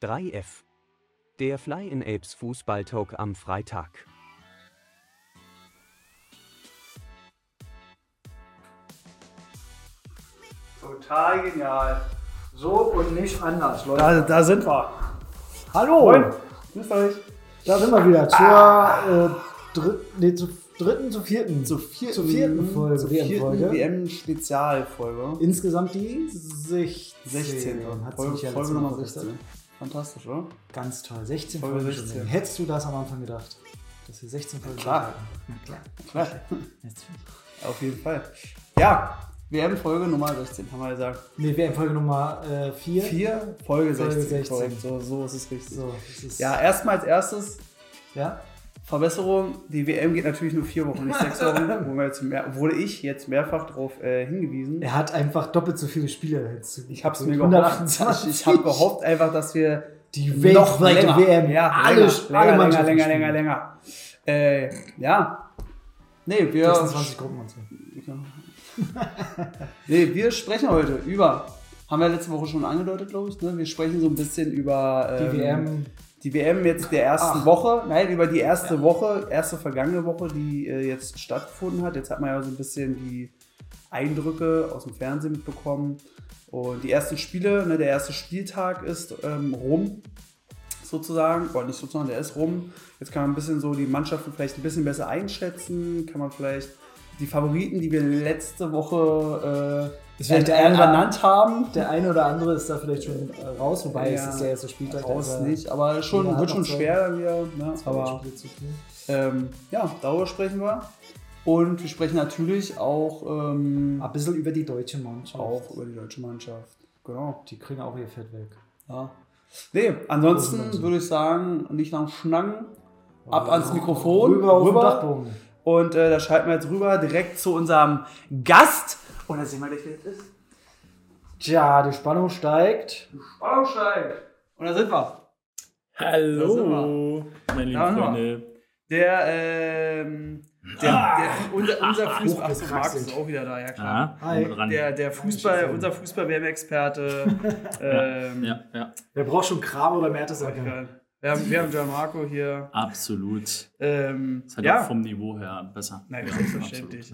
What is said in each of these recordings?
3F. Der Fly in Apes Fußballtalk am Freitag. Total genial. So und nicht anders, Leute. Da, da sind wir. Hallo! Moin. Grüßt euch. Da sind wir wieder zur, äh, dritt, nee, zur dritten, zur vierten. Zur vierten, Zur vierten Folge, zur WM-Folge. vierten WM-Spezialfolge. Insgesamt die 16. 16. Hat Folge, ja Folge Nummer berichtet. 16. Fantastisch, oder? Ganz toll. 16 Folge Folgen. schon 16. länger. Hättest du das am Anfang gedacht? Dass wir 16 Folgen Klar. durchhalten? Na klar. Klar. Jetzt- Auf jeden Fall. Ja, WM-Folge Nummer 16, haben wir gesagt. Nee, wir in Folge Nummer 4. 4, Folge 16. Folge 16. Korrekt. So, so ist es richtig. So, ist, Ja, erstmal als erstes ja. Verbesserung. Die WM geht natürlich nur vier Wochen, nicht sechs Wochen. wo wir jetzt mehr, wurde ich jetzt mehrfach darauf äh, hingewiesen. Er hat einfach doppelt so viele Spiele jetzt. Ich habe es mir 128. gehofft. Ich, ich habe gehofft einfach, dass wir Die noch weltweite länger, WM. Ja, alle, länger, alle länger, länger, länger, länger, länger. Äh, ja. Nee, wir, 26 Gruppen und so. nee, wir sprechen heute über, haben wir letzte Woche schon angedeutet, glaube ich, ne? wir sprechen so ein bisschen über Die ähm, WM. Die WM jetzt der ersten Ach. Woche, nein, über die erste Woche, erste vergangene Woche, die äh, jetzt stattgefunden hat. Jetzt hat man ja so ein bisschen die Eindrücke aus dem Fernsehen mitbekommen. Und die ersten Spiele, ne, der erste Spieltag ist ähm, rum, sozusagen. Oder nicht sozusagen, der ist rum. Jetzt kann man ein bisschen so die Mannschaften vielleicht ein bisschen besser einschätzen. Kann man vielleicht die Favoriten, die wir letzte Woche äh, vielleicht der eine oder benannt haben, Der eine oder andere ist da vielleicht schon äh, raus, wobei Ja, es ist der erste Spieltag. raus nicht, aber schon, wird schon schwer dann wieder. Ne? Aber ähm, ja, darüber sprechen wir. Und wir sprechen natürlich auch, ähm, Ein bisschen über die deutsche Mannschaft. auch über die deutsche Mannschaft. Genau. Die kriegen auch ihr Fett weg. Ja. Nee, ansonsten würde ich sagen, nicht nach Schnacken, ab ans Mikrofon, Rüber den Dachboden. Und äh, da schalten wir jetzt rüber direkt zu unserem Gast. Und da sehen wir gleich, wer es ist. Tja, die Spannung steigt. Spannung steigt. Und da sind wir. Hallo, meine lieben Da sind wir. Freunde. Der, ähm, der, der, unser, unser Fußball. Achso, Marc Hochgekraxelt. ist auch wieder da, ja klar. Ja, Hi. dran. Der, der Fußball, unser Fußball-WM-Experte. ähm, ja, ja, Wer braucht schon Kram oder Mertesacker? Wir haben, wir haben Gianmarco hier. absolut. Ähm, Ist halt ja, auch vom Niveau her besser. nein, Ja, selbstverständlich.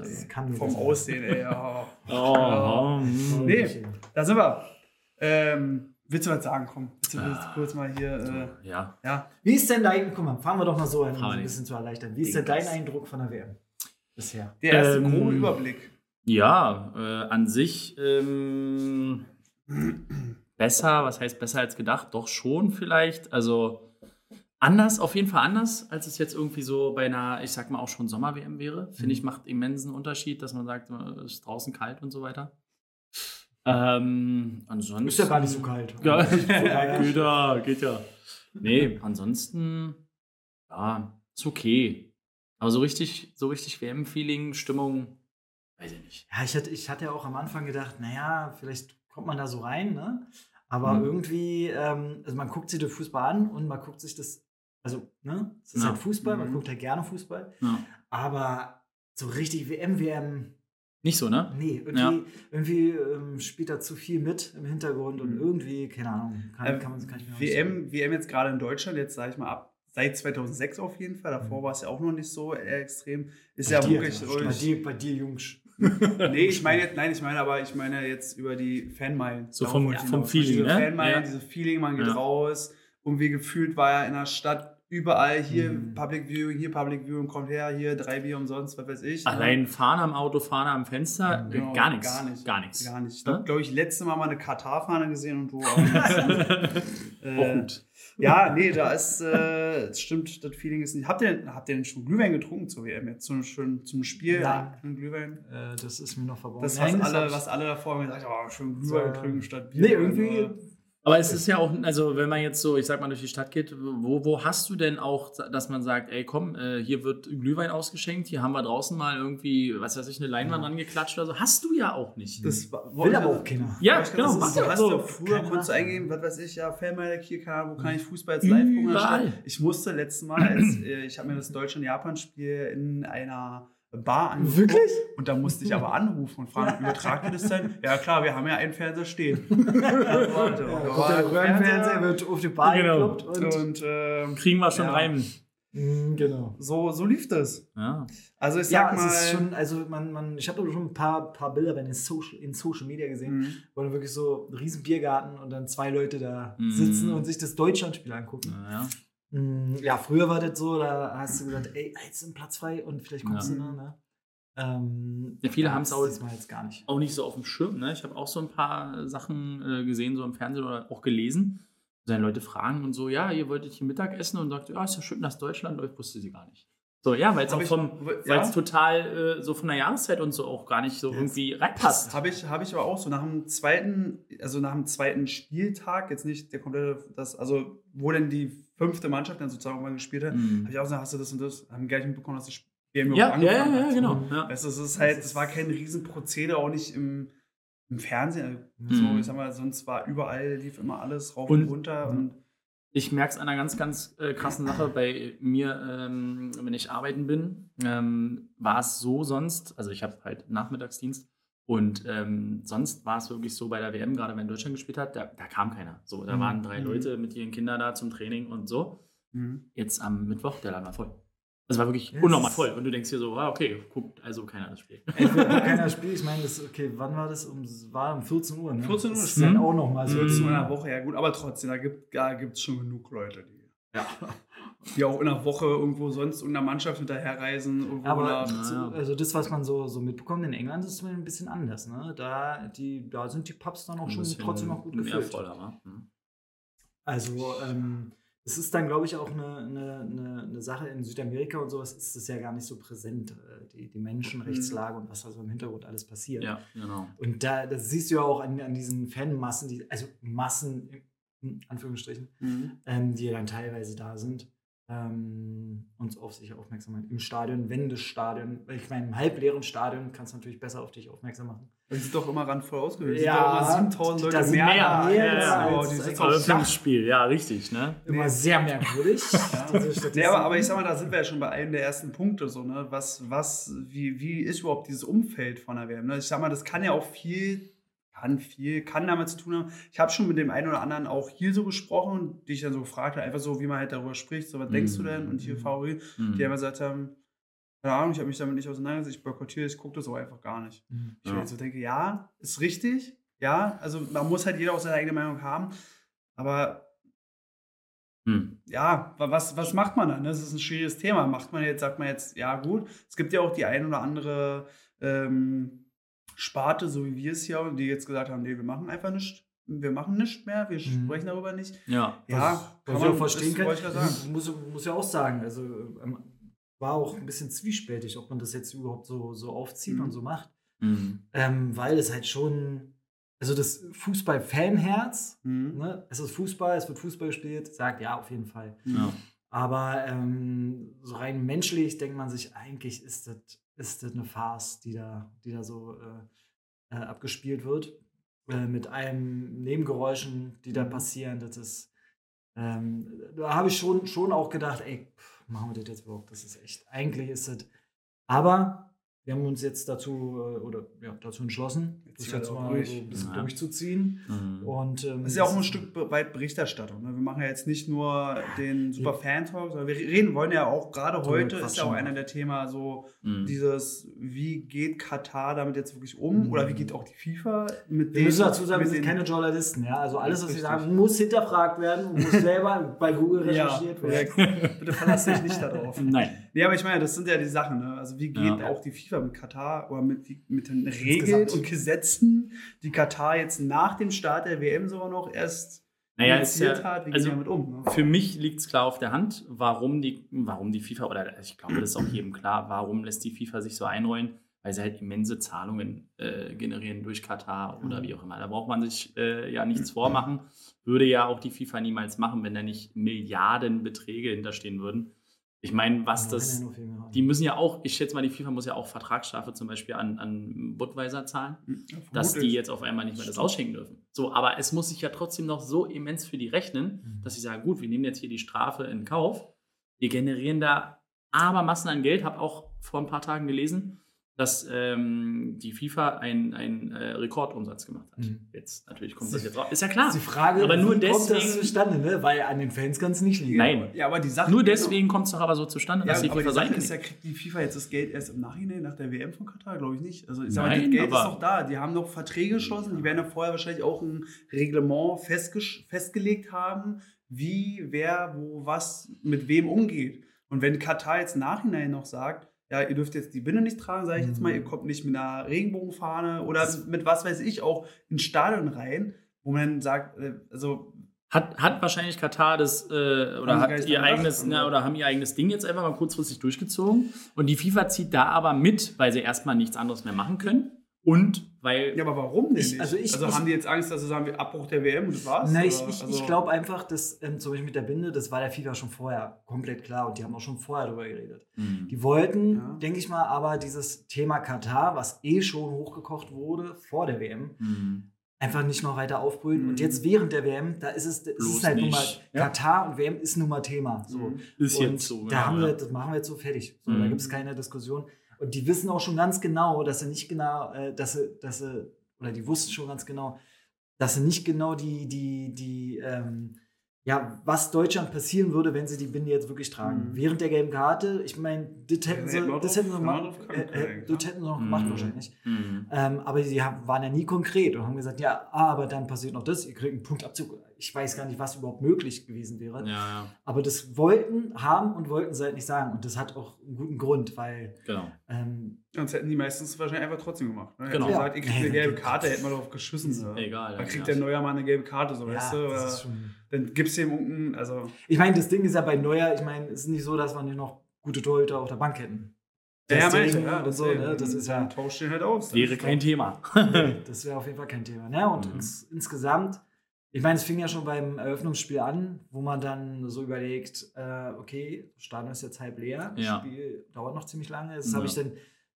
nur Vom. Aussehen, ey. Ja. Oh, hm. Nee, da sind wir. Ähm, willst du was sagen? Komm, willst du, willst du kurz mal hier. Äh, ja, ja, Wie ist denn dein, guck mal, fangen wir doch mal so an, um ein bisschen zu erleichtern. Wie ist denn dein Eindruck von der WM bisher? der erste Ähm, grobe Überblick. ja äh, an sich ähm, besser, was heißt besser als gedacht? Doch schon vielleicht. Also anders, auf jeden Fall anders, als es jetzt irgendwie so bei einer, ich sag mal auch schon Sommer-WM wäre. Finde ich, macht immensen Unterschied, dass man sagt, es ist draußen kalt und so weiter. Ähm, ansonsten. Ist ja gar nicht so kalt. Ja, Ja, geht ja, geht ja. Nee, ansonsten, ja, ist okay. Aber so richtig, so richtig WM-Feeling, Stimmung, weiß ich nicht. Ja, ich hatte, ich hatte ja auch am Anfang gedacht, naja, vielleicht kommt man da so rein, ne? Aber Mhm. irgendwie, ähm, also man guckt sich den Fußball an und man guckt sich das, also, ne? Es ist Ja. halt Fußball, man Mhm. guckt halt gerne Fußball, Ja. aber so richtig WM, WM, Nicht so, ne? nee, irgendwie, Ja. irgendwie ähm, spielt da zu viel mit im Hintergrund und Mhm. irgendwie, keine Ahnung, kann, Ähm, kann man kann ich mir auch nicht WM, WM jetzt gerade in Deutschland, jetzt sage ich mal ab. Seit 2006 auf jeden Fall. Mhm. Davor war es ja auch noch nicht so äh, extrem. Ist Bei ja dir, wirklich. bei dir, bei dir, Jungs. Nee, ich meine jetzt, nein, ich meine aber, ich meine jetzt über die Fanmeilen. So vom- ich vom. Feeling, diese ne? Fanmeilen, Ja. dieses Feeling, man geht Ja. raus und wie gefühlt war ja in der Stadt überall hier Mhm. Public Viewing, hier Public Viewing, kommt her, hier drei Bier umsonst, was weiß ich. Allein Fahne am Auto, Fahne am Fenster, äh, Genau, gar nichts. Gar nicht. Gar nichts. Gar nicht. Ich Ne? habe, glaube ich, letzte Mal mal eine Katar-Fahne gesehen und du auch. äh, Auch gut. Ja, nee, da ist, äh, es stimmt, das Feeling ist nicht. Habt ihr, habt ihr denn schon Glühwein getrunken zur WM jetzt? Zum, schon, zum Spiel? Nein. Einen Glühwein? Äh, das ist mir noch verborgen. Das, was, Nein, alle, ich- was alle davor haben gesagt, oh, schön Glühwein So, trinken statt Bier. Nee, irgendwie. Aber es ist ja auch, also wenn man jetzt so, ich sag mal, durch die Stadt geht, wo, wo hast du denn auch, dass man sagt, ey komm, äh, hier wird Glühwein ausgeschenkt, hier haben wir draußen mal irgendwie, was weiß ich, eine Leinwand rangeklatscht oder so. Hast du ja auch nicht. Das war- Will aber auch keiner. ja, Ich glaub, genau. das ist, du hast so. doch früher Keine konntest du Ahnung. eingeben, was weiß ich, ja, Fanmelder hier, keine Ahnung, wo kann ich Fußball jetzt live gucken? Ich musste letztes Mal, als, äh, ich habe mir das Deutschland-Japan-Spiel in einer Bar angeguckt. Wirklich? Und da musste ich aber anrufen und fragen, übertragt ihr das denn? Ja klar, wir haben ja einen Fernseher stehen. ja, warte, Ja, war der ein Röhrenfernseher, Fernseher. wird auf die Bar Genau. gekloppt und, Und ähm, Kriegen wir schon Ja. rein. Mm, genau. so, so lief das. Ja. Also ich Ja, sag mal. es ist schon, also man, man, ich habe schon ein paar, paar Bilder bei den Social, in Social Media gesehen, Mhm. wo dann wirklich so ein riesen Biergarten und dann zwei Leute da Mhm. sitzen und sich das Deutschlandspiel angucken. Ja. Mm, Ja, früher war das so, da hast du gesagt, ey, jetzt ist ein Platz frei und vielleicht kommst Ja. du noch, ne? Ähm, Ja, viele ja, haben's das auch- jetzt gar nicht. auch nicht so auf dem Schirm. Ne? Ich habe auch so ein paar Sachen äh, gesehen, so im Fernsehen oder auch gelesen. Dann Leute fragen und so, ja, ihr wolltet hier Mittag essen und sagt, ja, ist ja schön, dass Deutschland läuft, wusste sie gar nicht. So, ja, weil es auch vom, ja. weil es total äh, so von der Jahreszeit und so auch gar nicht so Yes. irgendwie reinpasst. Habe ich, hab ich aber auch so nach dem zweiten, also nach dem zweiten Spieltag, jetzt nicht der komplette, das, also wo denn die fünfte Mannschaft dann sozusagen mal gespielt hat, Mhm. habe ich auch gesagt, hast du das und das? Haben gar nicht mitbekommen, dass das Ja, überhaupt ja, ja, ja, hat. genau. Ja. Weißt du, es ist halt, es war kein Riesenprozedere, auch nicht im, im Fernsehen. So, Mhm. ich sag mal, sonst war überall, lief immer alles rauf Und- und, runter und Ich merke es an einer ganz, ganz äh, krassen Sache bei mir, ähm, wenn ich arbeiten bin, ähm, war es so sonst, also ich habe halt Nachmittagsdienst und ähm, sonst war es wirklich so bei der WM, gerade wenn Deutschland gespielt hat, da, da kam keiner. So, da Mhm. waren drei Mhm. Leute mit ihren Kindern da zum Training und so. mhm. Jetzt am Mittwoch, der Laden war voll. Das war wirklich Ja, unnormal das- voll. Und du denkst dir so, ah, okay, guckt also keiner das Spiel. Entweder keiner Spiel, ich meine, das, okay, wann war das? Um, war um 14 Uhr, ne? 14 Uhr Das ist ist dann Mhm. auch nochmal so. so Mhm. in einer Woche, ja gut, aber trotzdem, da gibt es da gibt's schon genug Leute, die, Ja. die auch in einer Woche irgendwo sonst irgendeiner Mannschaft hinterherreisen. Aber ja. also das, was man so, so mitbekommt in England, ist ein bisschen anders. Ne? Da, die, da sind die Pubs dann auch Ein schon trotzdem noch gut mehr gefüllt. voller? Mhm. Also ähm, es ist dann, glaube ich, auch eine, eine, eine, Sache in Südamerika und sowas ist das ja gar nicht so präsent, äh, die, die Menschenrechtslage und was da so im Hintergrund alles passiert. Ja, genau. Und da das siehst du ja auch an, an diesen Fanmassen, die, also Massen in Anführungsstrichen, Mhm. ähm, die ja dann teilweise da sind, ähm, uns auf sich aufmerksam machen. Im Stadion, wenn das Stadion, weil ich meine, im halbleeren Stadion kannst du natürlich besser auf dich aufmerksam machen. Die sind doch immer randvoll ausgewählt. Ja, sind doch immer 7000 Leute da sind mehr. mehr, mehr ja, ja, als- die als sind auf dem. Spiel, ja, richtig, ne? Immer Nee. sehr merkwürdig. Statistiken. Nee, aber, aber ich sag mal, da sind wir ja schon bei einem der ersten Punkte so, ne? Was, was, wie, wie ist überhaupt dieses Umfeld von der WM? Ne? Ich sag mal, das kann ja auch viel, kann viel, kann damit zu tun haben. Ich habe schon mit dem einen oder anderen auch hier so gesprochen, die ich dann so gefragt habe, einfach so, wie man halt darüber spricht, so, was Mhm. denkst du denn? Und hier Mhm. die einfach gesagt haben, keine Ahnung, ich habe mich damit nicht auseinandergesetzt, ich boykottiere, ich gucke das auch einfach gar nicht. Mhm. Ich Ja. so denke, ja, ist richtig, ja, also man muss halt jeder auch seine eigene Meinung haben, aber Hm. ja, wa- was, was macht man dann? Das ist ein schwieriges Thema. Macht man jetzt, sagt man jetzt, ja gut, es gibt ja auch die ein oder andere ähm, Sparte, so wie wir es hier, die jetzt gesagt haben, nee, wir machen einfach nichts. Wir machen nichts mehr, wir Mhm. sprechen darüber nicht. Ja. Ja, was ich auch verstehen das kann. ich sagen. Muss, muss ja auch sagen, also ähm, war auch ein bisschen zwiespältig, ob man das jetzt überhaupt so, so aufzieht Mhm. und so macht. Mhm. Ähm, weil es halt schon, also das Fußball-Fanherz, Mhm. ne, es ist Fußball, es wird Fußball gespielt, sagt ja auf jeden Fall. Ja. Aber ähm, so rein menschlich denkt man sich, eigentlich ist das, ist das eine Farce, die da, die da so äh, äh, abgespielt wird. Äh, mit allen Nebengeräuschen, die da passieren. Das ist, ähm, da habe ich schon, schon auch gedacht, ey, pff, machen wir das jetzt überhaupt? Das ist echt, eigentlich ist das. Aber wir haben uns jetzt dazu, äh, oder ja, dazu entschlossen, das wir jetzt mal durch. so ein bisschen Ja. durchzuziehen. Mhm. Und, ähm, Das ist ja auch ein Stück weit Berichterstattung. Ne? Wir machen ja jetzt nicht nur den Super Fan-Talk, sondern wir reden wollen ja auch, gerade heute ist ja auch einer der Themen so, Mhm. dieses, wie geht Katar damit jetzt wirklich um? Mhm. Oder wie geht auch die FIFA mit Wir müssen dazu sagen, wir sind keine Journalisten, ja. Also alles, was wir sagen, muss hinterfragt werden und muss selber bei Google Ja, recherchiert werden. korrekt. Bitte verlass dich nicht darauf. Nein. Nee, aber ich meine, das sind ja die Sachen. Ne? Also wie geht Ja. auch die FIFA mit Katar oder mit, mit den Regeln und Gesetzen, die Katar jetzt nach dem Start der WM sogar noch erst Naja, ist ja, hat? Wie also damit um? Ne? Für mich liegt es klar auf der Hand, warum die, warum die FIFA, oder ich glaube, das ist auch jedem klar, warum lässt die FIFA sich so einrollen, weil sie halt immense Zahlungen äh, generieren durch Katar oder wie auch immer. Da braucht man sich äh, ja nichts vormachen. Würde ja auch die FIFA niemals machen, wenn da nicht Milliardenbeträge hinterstehen würden. Ich meine, was das. Die müssen ja auch, ich schätze mal, die FIFA muss ja auch Vertragsstrafe zum Beispiel an, an Budweiser zahlen Ja, dass die jetzt auf einmal nicht mehr das ausschenken dürfen. So, aber es muss sich ja trotzdem noch so immens für die rechnen, Mhm. dass sie sagen, gut, wir nehmen jetzt hier die Strafe in Kauf. Wir generieren da aber Massen an Geld. Habe auch vor ein paar Tagen gelesen, dass ähm, die FIFA einen äh, Rekordumsatz gemacht hat. Mhm. Jetzt natürlich kommt das jetzt raus. Ist ja klar. Die Frage, Aber nur wie kommt das deswegen- zustande, ne? Weil an den Fans kann es nicht liegen. Nein. Ja, aber die Sache Nur deswegen kommt es doch aber so zustande, Ja, dass die aber FIFA die Sache ist ja, kriegt die FIFA jetzt das Geld erst im Nachhinein nach der WM von Katar? Glaube ich nicht. Also ich sag mal, das Geld ist doch da. Die haben doch Verträge geschlossen. Die werden ja vorher wahrscheinlich auch ein Reglement festgesch- festgelegt haben, wie, wer, wo, was, mit wem umgeht. Und wenn Katar jetzt im Nachhinein noch sagt, ja, ihr dürft jetzt die Binde nicht tragen, sage ich jetzt mal, Mhm. ihr kommt nicht mit einer Regenbogenfahne oder mit was weiß ich auch ins Stadion rein, wo man sagt, äh, also Hat, hat wahrscheinlich Katar das äh, oder hat ihr eigenes, gedacht, ne, oder haben ihr eigenes Ding jetzt einfach mal kurzfristig durchgezogen. Und die FIFA zieht da aber mit, weil sie erstmal nichts anderes mehr machen können. Und weil Ja, aber warum denn Ich- nicht? also ich- ich- haben die jetzt Angst, dass sie sagen, wir Abbruch der WM und das war's? Nein, ich, Also- ich glaube einfach, dass ähm, zum Beispiel mit der Binde, das war der FIFA schon vorher komplett klar und die haben auch schon vorher darüber geredet. Mhm. Die wollten, Ja. denke ich mal, aber dieses Thema Katar, was eh schon hochgekocht wurde vor der WM, Mhm. einfach nicht noch weiter aufbrühen. Mhm. Und jetzt während der WM, da ist es, es Bloß ist halt nun mal. Ja. Katar und WM ist nun mal Thema. So. Mhm. Ist und jetzt so. Da genau, haben ja. wir, das machen wir jetzt so fertig. So, Da Mhm. gibt es keine Diskussion. Und die wissen auch schon ganz genau, dass sie nicht genau, äh, dass sie, dass sie, oder die wussten schon ganz genau, dass sie nicht genau die, die, die, ähm, ja, was Deutschland passieren würde, wenn sie die Binde jetzt wirklich tragen. Mhm. Während der gelben Karte, ich meine, das hätten sie, das hätten sie kommen äh, äh, das hätten sie noch gemacht Mhm. wahrscheinlich. Mhm. Ähm, aber sie haben, waren ja nie konkret und haben gesagt, ja, ah, aber dann passiert noch das, ihr kriegt einen Punktabzug. Ich weiß gar nicht, was überhaupt möglich gewesen wäre. Ja, ja, Aber das wollten, haben und wollten sie halt nicht sagen. Und das hat auch einen guten Grund, weil genau. ähm, Sonst hätten die meistens wahrscheinlich einfach trotzdem gemacht. Ne? Genau. Hätten gesagt, ihr kriegt eine gelbe Karte, hätten wir darauf geschissen. So. Egal. Dann kriegt ja. der Neuer mal eine gelbe Karte, so ja, weißt du? das ist schon. dann gibst du ihm irgendeinen, also. Ich meine, das Ding ist ja bei Neuer, ich meine, es ist nicht so, dass wir nicht noch gute Torhüter auf der Bank hätten. Ja, ja, meinst ja, und so, ne? Das ist ja, tauscht den halt aus. Wäre kein Thema. das wäre auf jeden Fall kein Thema. Ne? Und Mhm. ins, insgesamt, ich meine, es fing ja schon beim Eröffnungsspiel an, wo man dann so überlegt, äh, okay, das Stadion ist jetzt halb leer, das Ja. Spiel dauert noch ziemlich lange. Das Ja. habe ich dann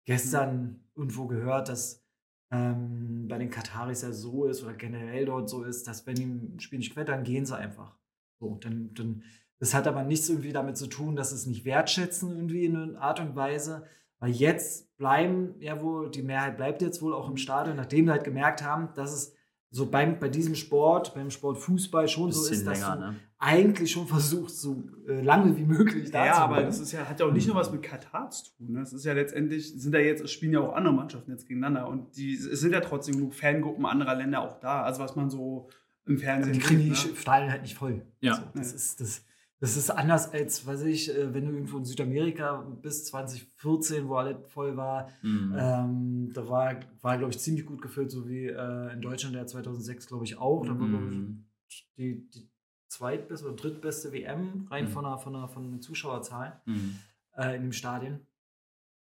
gestern irgendwo gehört, dass ähm, bei den Kataris ja so ist oder generell dort so ist, dass wenn die ein Spiel nicht dann gehen sie einfach. So, dann, dann, das hat aber nichts irgendwie damit zu tun, dass sie es nicht wertschätzen irgendwie in einer Art und Weise, weil jetzt bleiben ja wohl, die Mehrheit bleibt jetzt wohl auch im Stadion, nachdem wir halt gemerkt haben, dass es so beim, bei diesem Sport, beim Sport Fußball schon so ist, dass länger, du ne? eigentlich schon versuchst, so äh, lange wie möglich da Ja, zu aber das ist ja, hat ja auch nicht nur was mit Katar zu tun. Ne? Es ist ja letztendlich, sind ja jetzt, es spielen ja auch andere Mannschaften jetzt gegeneinander und die, es sind ja trotzdem genug Fangruppen anderer Länder auch da. Also was man so im Fernsehen die kriegen die ne? Stadien halt nicht voll. Ja. So, das, Ja. ist, das, das ist anders als, weiß ich, äh, wenn du irgendwo in Südamerika bis 2014, wo alles voll war, Mhm. ähm, da war, war glaube ich, ziemlich gut gefüllt, so wie äh, in Deutschland der 2006, glaube ich, auch. Da war, glaube Mhm. ich, die, die zweitbeste oder drittbeste WM rein Mhm. von, der, von, der, von den Zuschauerzahlen Mhm. äh, in dem Stadion.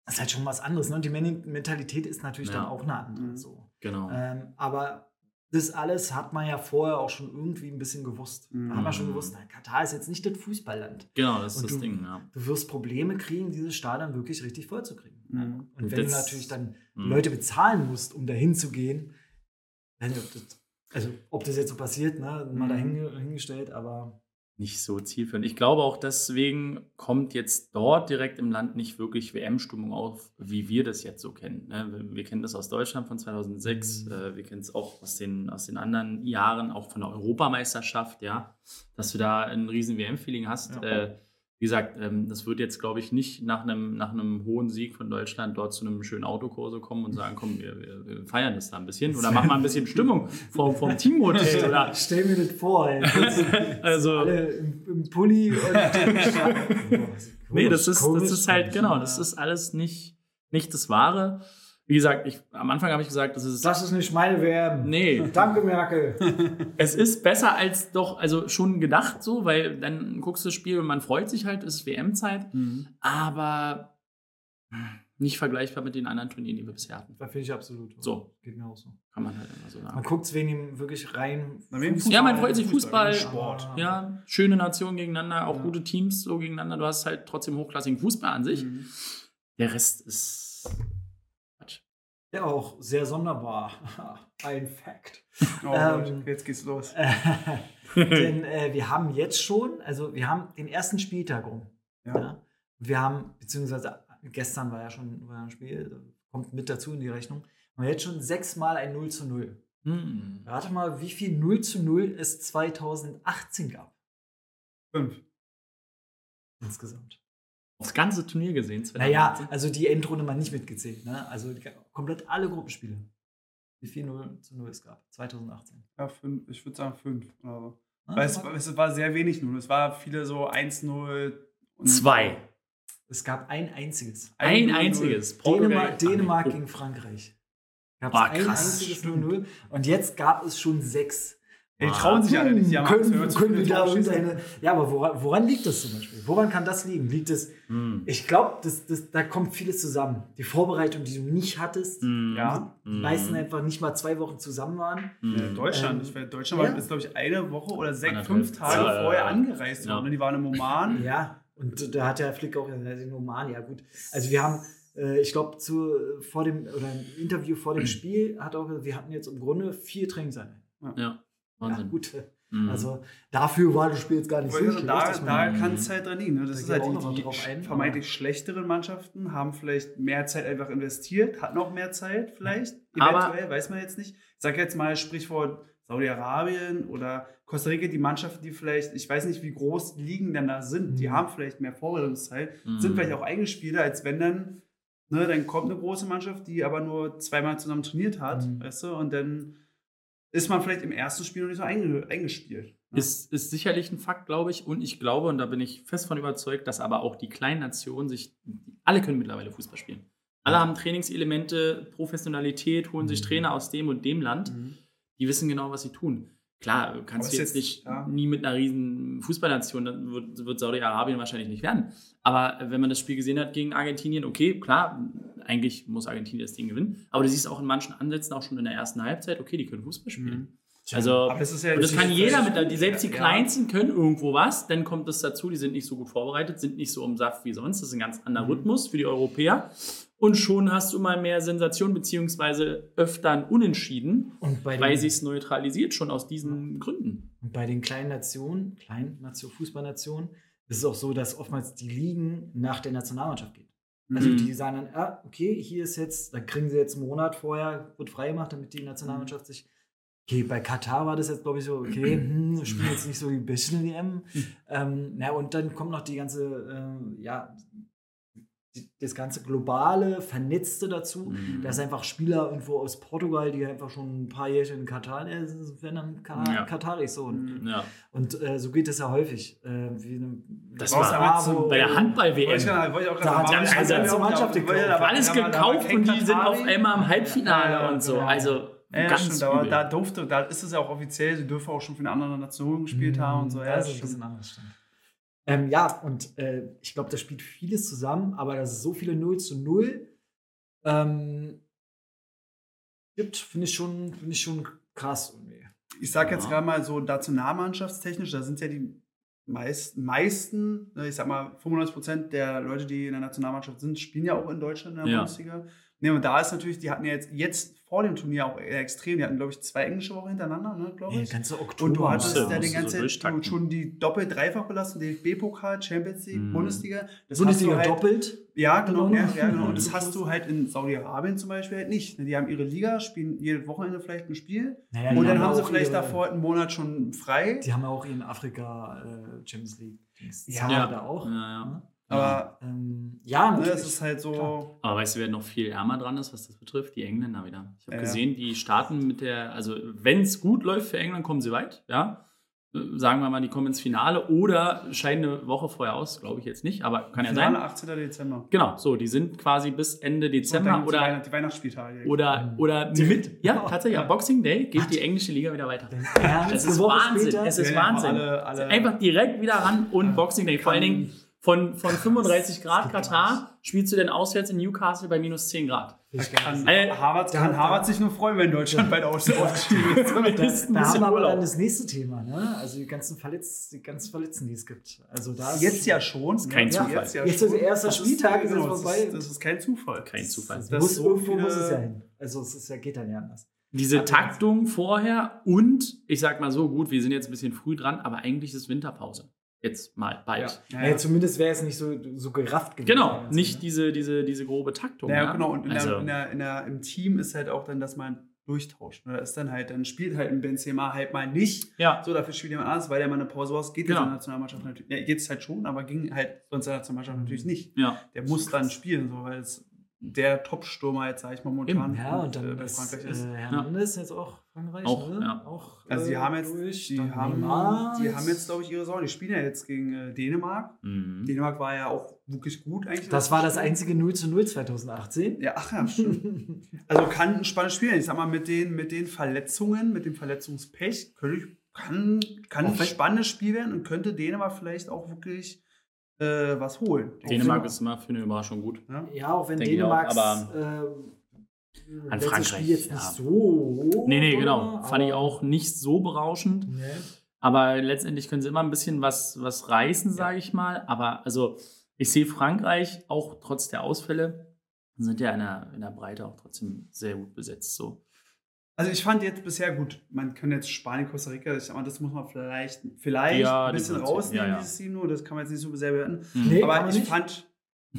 Das ist halt schon was anderes. Ne? Und die Men- Mentalität ist natürlich Ja. dann auch eine andere. Mhm. So. Genau. Ähm, aber das alles hat man ja vorher auch schon irgendwie ein bisschen gewusst. Da haben wir schon Mhm. gewusst, na, Katar ist jetzt nicht das Fußballland. Genau, das ist Und das du- Ding, ja. Du wirst Probleme kriegen, dieses Stadion wirklich richtig voll zu kriegen. Mhm. Und wenn Das- du natürlich dann Mhm. Leute bezahlen musst, um dahin zu gehen, also ob das jetzt so passiert, ne, mal Mhm. dahin hingestellt, aber nicht so zielführend. Ich glaube auch deswegen kommt jetzt dort direkt im Land nicht wirklich WM-Stimmung auf, wie wir das jetzt so kennen. ne? Wir, kennen das aus Deutschland von 2006, Mhm. äh, wir kennen es auch aus den, aus den anderen Jahren, auch von der Europameisterschaft, ja, dass du da ein riesen WM-Feeling hast. Ja. Äh, wie gesagt, ähm, das wird jetzt, glaube ich, nicht nach einem, nach einem hohen Sieg von Deutschland dort zu einem schönen Autokurse kommen und sagen, komm, wir, wir, wir feiern das da ein bisschen oder machen mal ein bisschen Stimmung vom, vom Teamhotel oder stell mir das vor, ey. also alle im, im Pulli und Nee, das ist, das ist halt, genau, das ist alles nicht, nicht das Wahre. Wie gesagt, ich, am Anfang habe ich gesagt, das ist. Das ist nicht meine WM. nee, Danke, Merkel. es ist besser als doch, also schon gedacht so, weil dann guckst du das Spiel und man freut sich halt, es ist WM-Zeit, Mhm. aber nicht vergleichbar mit den anderen Turnieren, die wir bisher hatten. Da finde ich absolut. So. Geht mir auch so. Kann man halt immer so sagen. Man guckt es wegen ihm wirklich rein. Fußball. Ja, man freut sich Fußball. wegen Sport. Ja, schöne Nationen gegeneinander, auch Ja. gute Teams so gegeneinander. Du hast halt trotzdem hochklassigen Fußball an sich. Mhm. Der Rest ist. Ja, auch sehr sonderbar. Ein Fact. Oh Ähm, jetzt geht's los. Denn äh, wir haben jetzt schon, also wir haben den ersten Spieltag rum. Ja. Ja. Wir haben, beziehungsweise gestern war ja schon war ein Spiel, kommt mit dazu in die Rechnung. Und jetzt schon sechsmal ein 0 zu 0. Hm. Rate mal, wie viel 0 zu 0 es 2018 gab Fünf. insgesamt. Aufs ganze Turnier gesehen. Naja, 2018. also die Endrunde mal nicht mitgezählt. Ne? Also komplett alle Gruppenspiele. Wie viel 0 zu 0 es gab 2018. Ja, fünf. Ich würde sagen fünf. Oder so. Ah, Weil es, es war sehr wenig nur. Es war viele so 1-0. und- Zwei. Es gab ein einziges. Ein 1-0. einziges. Dänemark, Portugal- Dänemark gegen Frankreich. Gab es ein krass, einziges stimmt. 0-0 und jetzt gab es schon sechs. Die trauen sich alle nicht. Die können, können wir da irgendeine, Ja, aber woran, woran liegt das zum Beispiel? Woran kann das liegen? Liegt es, Hm. ich glaube, das, das, da kommt vieles zusammen. Die Vorbereitung, die du nicht hattest, Hm. Ja. die meisten einfach nicht mal zwei Wochen zusammen waren. Ja, Deutschland. Ähm, ich weiß, Deutschland ja. war, ist, glaube ich, eine Woche oder sechs, Anderthalb. fünf Tage Ja, vorher ja. angereist Ja. worden. ne? Die waren im Oman. Ja, und da hat der Flick auch gesagt, den Oman, ja gut. Also wir haben, äh, ich glaube, zu vor dem oder im Interview vor dem Spiel hat auch gesagt, wir hatten jetzt im Grunde vier Trainingseinheiten. Ja, Ja, Wahnsinn. gut. Hm. Also dafür war das Spiel jetzt gar nicht so schlecht. da da kann es halt dran liegen. Ne? Das Da ist halt noch die, drauf die ein, vermeintlich schlechteren Mannschaften haben vielleicht mehr Zeit einfach investiert, hatten auch mehr Zeit vielleicht. Aber- Eventuell, weiß man jetzt nicht. Ich sage jetzt mal Sprichwort Saudi-Arabien oder Costa Rica, die Mannschaften, die vielleicht, ich weiß nicht, wie groß die Ligen denn da sind, die Mhm. haben vielleicht mehr Vorbereitungszeit, Mhm. sind vielleicht auch eingespielter, als wenn dann, ne, dann kommt eine große Mannschaft, die aber nur zweimal zusammen trainiert hat, Mhm. weißt du, und dann ist man vielleicht im ersten Spiel noch nicht so einge eingespielt. ne? Ist, ist sicherlich ein Fakt, glaube ich. Und ich glaube, und da bin ich fest von überzeugt, dass aber auch die kleinen Nationen sich, alle können mittlerweile Fußball spielen. Alle haben Trainingselemente, Professionalität, holen sich Mhm. Trainer aus dem und dem Land. Mhm. Die wissen genau, was sie tun. Klar, du kannst du jetzt jetzt- nicht ja. nie mit einer riesen Fußballnation, dann wird, wird Saudi-Arabien wahrscheinlich nicht werden. Aber wenn man das Spiel gesehen hat gegen Argentinien, okay, klar, eigentlich muss Argentinien das Ding gewinnen. Aber du siehst auch in manchen Ansätzen, auch schon in der ersten Halbzeit, okay, die können Fußball spielen. Mhm. Also, Aber das ist ja und das kann jeder mit, die, selbst die Ja. Kleinsten können irgendwo was, dann kommt es dazu, die sind nicht so gut vorbereitet, sind nicht so im Saft wie sonst, das ist ein ganz anderer Mhm. Rhythmus für die Europäer. Und schon hast du mal mehr Sensation, beziehungsweise öfter ein Unentschieden, und bei weil sie es neutralisiert, schon aus diesen Gründen. und bei den kleinen Nationen, kleinen Nation, Fußballnationen, ist es auch so, dass oftmals die Ligen nach der Nationalmannschaft gehen. Also Mhm. die sagen dann, ah, okay, hier ist jetzt, da kriegen sie jetzt einen Monat vorher, wird freigemacht, damit die Nationalmannschaft sich. Okay, bei Katar war das jetzt, glaube ich, so, okay, hm, wir spielen jetzt nicht so wie ein bisschen WM. Ähm, na, und dann kommt noch die ganze, äh, ja, das ganze globale, vernetzte dazu. Mhm. Da ist einfach Spieler irgendwo aus Portugal, die einfach schon ein paar Jährchen in Katar, äh, werden dann Ka Ja. Kataris so. Und, Mhm. Ja. und äh, so geht es ja häufig. Äh, wie eine, Das war Bravo- Bei der Handball-WM. Gerade Da hat aber- ganze aber- Mannschaft aber- gekauft. aber- Alles aber- aber- gekauft und die sind auf einmal im Halbfinale Ja, ja, und so. genau. Also Ja, ganz stimmt, aber da durfte, da ist es ja auch offiziell, sie dürfen auch schon für eine andere Nation gespielt haben und so. Ja, das ist ein bisschen stimmt. anders. Stimmt. Ähm, ja, und äh, ich glaube, da spielt vieles zusammen, aber dass es so viele 0 zu 0 ähm, gibt, finde ich, schon- finde ich schon krass irgendwie. Ich sag jetzt Ja. gerade mal so nationalmannschaftstechnisch, da sind ja die meisten, meisten, ne, ich sag mal 95 Prozent der Leute, die in der Nationalmannschaft sind, spielen ja auch in Deutschland in der Ja. Bundesliga. Ne, und da ist natürlich, die hatten ja jetzt, jetzt vor dem Turnier auch eher extrem, die hatten, glaube ich, zwei englische Wochen hintereinander, ne, glaube ich. ganze Oktober. Und du hattest ja die musst du ganze so schon die Doppel-Dreifach-Belastung, DFB-Pokal, Champions League, Mhm. Bundesliga. Das Bundesliga hast du halt, doppelt. Ja, genau, ja, ja, genau. Und das hast du halt in Saudi-Arabien zum Beispiel halt nicht. Die haben ihre Liga, spielen jedes Wochenende vielleicht ein Spiel. Naja, und dann haben sie vielleicht ihre- davor einen Monat schon frei. Die haben ja auch in Afrika äh, Champions League. Ja. Zahlen da auch. Ja, ja. Aber Ähm, ja, ne, es ist halt so. Klar. Aber weißt du, wer noch viel ärmer dran ist, was das betrifft? Die Engländer wieder. Ich habe Ja. gesehen, die starten mit der, also wenn es gut läuft für England, kommen sie weit, ja. Äh, Sagen wir mal, die kommen ins Finale oder scheiden eine Woche vorher aus, glaube ich jetzt nicht, aber kann ja Finale sein. 18. Dezember. Genau, so, die sind quasi bis Ende Dezember gibt's die, oder, Weihnacht, die Weihnachtsspieltage. oder, oder mit, ja, tatsächlich, am Boxing Day geht die englische Liga wieder weiter. Ernst, Es ist Wahnsinn, später? es ist Ja, ja, Wahnsinn. alle- alle- Einfach direkt wieder ran und Boxing Day. Vor allen Dingen von, von 35 Grad Katar spielst du denn auswärts in Newcastle bei minus 10 Grad. kann, Äh, Harvard, da- kann Harvard sich nur freuen, wenn Deutschland bald ausgestiegen ist. Da, da haben wir aber dann das nächste Thema, ne? Also die ganzen, Verletz, die ganzen Verletzten, die es gibt. Also da ist Jetzt ja schon. kein ne? Zufall. Jetzt, ja Jetzt schon. ist der erste Das Spieltag, ist jetzt genau, vorbei. Das ist, das ist kein Zufall. Kein Zufall. Das Das muss, so irgendwo viele- muss es ja hin. Also es ist ja, geht dann ja anders. Diese Hat- Taktung vorher und ich sag mal so, gut, wir sind jetzt ein bisschen früh dran, aber eigentlich ist Winterpause. Jetzt mal bald. Ja, Ja, ja. zumindest wäre es nicht so, so gerafft gewesen. Genau, Ganze, nicht ne? diese, diese, diese grobe Taktung. Ja, ja? genau. Und in also, der, in der, in der, im Team ist halt auch dann, dass man durchtauscht. Ne? Da ist dann halt, dann spielt halt ein Benzema halt mal nicht. ja, So, dafür spielt jemand anders, weil der mal eine Pause raus. Geht jetzt Genau. in der Nationalmannschaft natürlich. Ja, geht es halt schon, aber ging halt sonst in der Nationalmannschaft natürlich nicht. ja. Der muss dann spielen, so, weil es der Top-Stürmer jetzt, sage ich mal, momentan Ja, und äh, dann bei ist, Frankreich äh, ist. Hernandez jetzt auch Frankreich, Auch, ne? ja. Auch, Also die äh, haben jetzt, durch, die haben, die haben jetzt, glaube ich, ihre Saison. Die spielen ja jetzt gegen äh, Dänemark. Mhm. Dänemark war ja auch wirklich gut eigentlich. Das war das einzige 0 zu 0 2018. Ja, ach ja, stimmt. Also kann ein spannendes Spiel. Ich sag mal, mit den, mit den Verletzungen, mit dem Verletzungspech, könnte ich, kann, kann Auch ein spannendes Spiel werden und könnte Dänemark vielleicht auch wirklich äh, was holen. Dänemark ist immer für eine Überraschung gut. Ja? Ja, auch wenn Denke auch, ähm, An Frankreich, Spiel jetzt ja. nicht so. Nee, nee, genau. war, Fand ich aber- auch nicht so berauschend. Nee. Aber letztendlich können sie immer ein bisschen was, was reißen, sage ich mal. Aber also, ich sehe Frankreich auch trotz der Ausfälle, sind ja in der, in der Breite auch trotzdem sehr gut besetzt. So. Also ich fand jetzt bisher gut, man kann jetzt Spanien, Costa Rica, ich sag mal, das muss man vielleicht, vielleicht Ja, ein bisschen rausnehmen, ja, ja. dieses Team nur, das kann man jetzt nicht so sehr bewerten. Hm. Nee, Aber ich nicht. fand,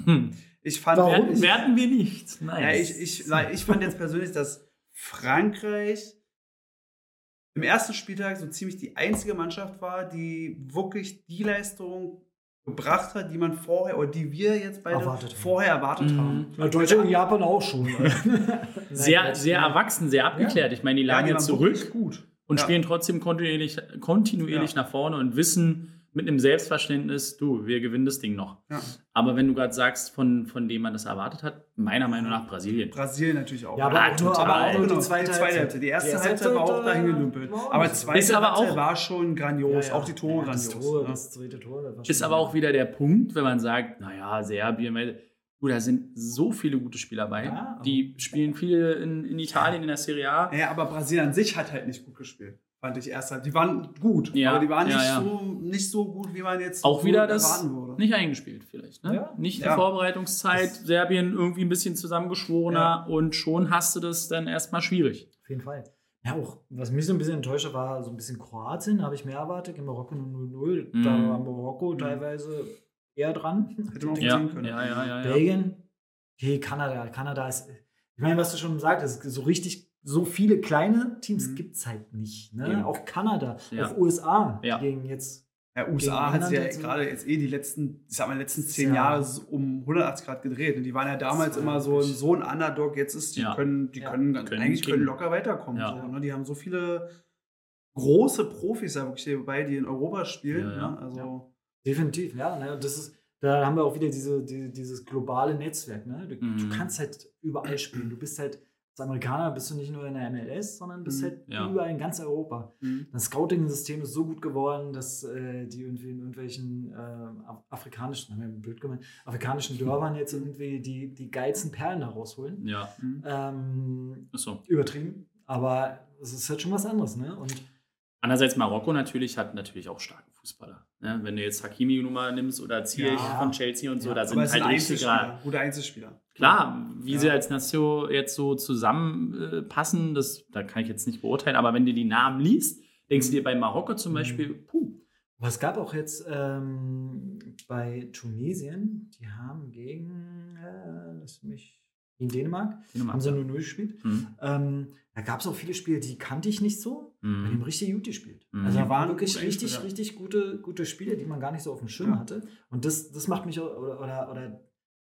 Hm. ich fand, Warum? Werten, werten wir nicht. Nein. Ja, ich, ich, ich fand jetzt persönlich, dass Frankreich im ersten Spieltag so ziemlich die einzige Mannschaft war, die wirklich die Leistung gebracht hat, die man vorher oder die wir jetzt beide Erwartet haben. vorher erwartet Mhm. haben. Ja, Deutschland und Japan auch schon. sehr, sehr erwachsen, sehr abgeklärt. Ich meine, die lagen die jetzt zurück und Ja. spielen trotzdem kontinuierlich, kontinuierlich Ja. nach vorne und wissen mit einem Selbstverständnis, du, wir gewinnen das Ding noch. Ja. Aber wenn du gerade sagst, von, von dem man das erwartet hat, meiner Meinung nach Brasilien. Brasilien natürlich auch. Ja, aber Ah, auch nur, total. aber auch nur Genau, die zweite, Halbzeit. Die erste Die erste Halbzeit war auch dahin äh, gedümpelt. war auch Aber so. zweite Ist aber Halbzeit auch- war schon grandios. Auch die Tore ja, das grandios. Tor, ne? das dritte Tor. Das war Ist aber auch wieder der Punkt, wenn man sagt, naja, Serbien, du, da sind so viele gute Spieler bei. Ja. Die spielen viele in, in Italien in der Serie A. Ja, aber Brasilien an sich hat halt nicht gut gespielt. Fand ich erst halt. Die waren gut, Ja, aber die waren ja, nicht, ja. So, nicht so gut, wie man jetzt Auch wieder das erwarten würde. nicht eingespielt vielleicht. Ne? Ja. Nicht die. Vorbereitungszeit, Das- Serbien irgendwie ein bisschen zusammengeschworener Ja. und schon hast du das dann erstmal schwierig. Auf jeden Fall. Ja, auch, was mich so ein bisschen enttäuscht hat, war so ein bisschen Kroatien, habe ich mehr erwartet. In Marokko nur 0-0. Da Mhm. war Marokko teilweise eher dran. Hätte man auch Ja, sehen können. ja, ja, ja. ja. Belgien, okay, Kanada. Kanada ist, ich meine, was du schon sagtest, so richtig, so viele kleine Teams Mhm. gibt es halt nicht. Ne? Auch Kanada, Ja. auch USA Ja. gegen jetzt. Ja, USA hat sich ja so. gerade jetzt eh die letzten, ich sag mal, letzten zehn Ja. Jahre so um 180 Grad gedreht. Und die waren ja damals immer so ein, so ein Underdog. Jetzt ist, die Ja. können, die Ja. können, Können eigentlich können kicken. locker weiterkommen. Ja. So, ne? Die haben so viele große Profis da wirklich dabei, die in Europa spielen. Ja, ja. Ne? Also, Definitiv, ja. Ne? Und das ist, da haben wir auch wieder diese, die, dieses globale Netzwerk. Ne? Du, Mhm. du kannst halt überall spielen. Du bist halt, als Amerikaner bist du nicht nur in der MLS, sondern bist Mhm. halt Ja. überall in ganz Europa. mh. Das Scouting-System ist so gut geworden, dass äh, die irgendwie in irgendwelchen äh, af- afrikanischen, haben wir blöd gemeint, afrikanischen Dörfern jetzt irgendwie die, die geilsten Perlen da rausholen. Ja, Mhm. Ähm, so. übertrieben, aber es ist halt schon was anderes, ne? Und Andererseits Marokko natürlich hat natürlich auch starke Fußballer. Ne? Wenn du jetzt Hakimi Nummer nimmst oder Ziyech Ja. von Chelsea und so, Ja, da sind halt Einzelspieler, gute Einzelspieler. Klar, wie Ja. sie als Nation jetzt so zusammenpassen, äh, das da kann ich jetzt nicht beurteilen, aber wenn du die Namen liest, denkst du dir bei Marokko zum Mhm. Beispiel, puh, es gab auch jetzt ähm, bei Tunesien, die haben gegen, äh, lass mich, gegen Dänemark, haben sie 0-0 gespielt. Mhm. Ähm, da gab es auch viele Spiele, die kannte ich nicht so, weil die haben Mhm. richtig gut gespielt. Mhm. Also da waren wirklich richtig, ja. richtig gute, gute Spiele, die man gar nicht so auf dem Schirm Ja. hatte. Und das, das macht mich auch, oder, oder, oder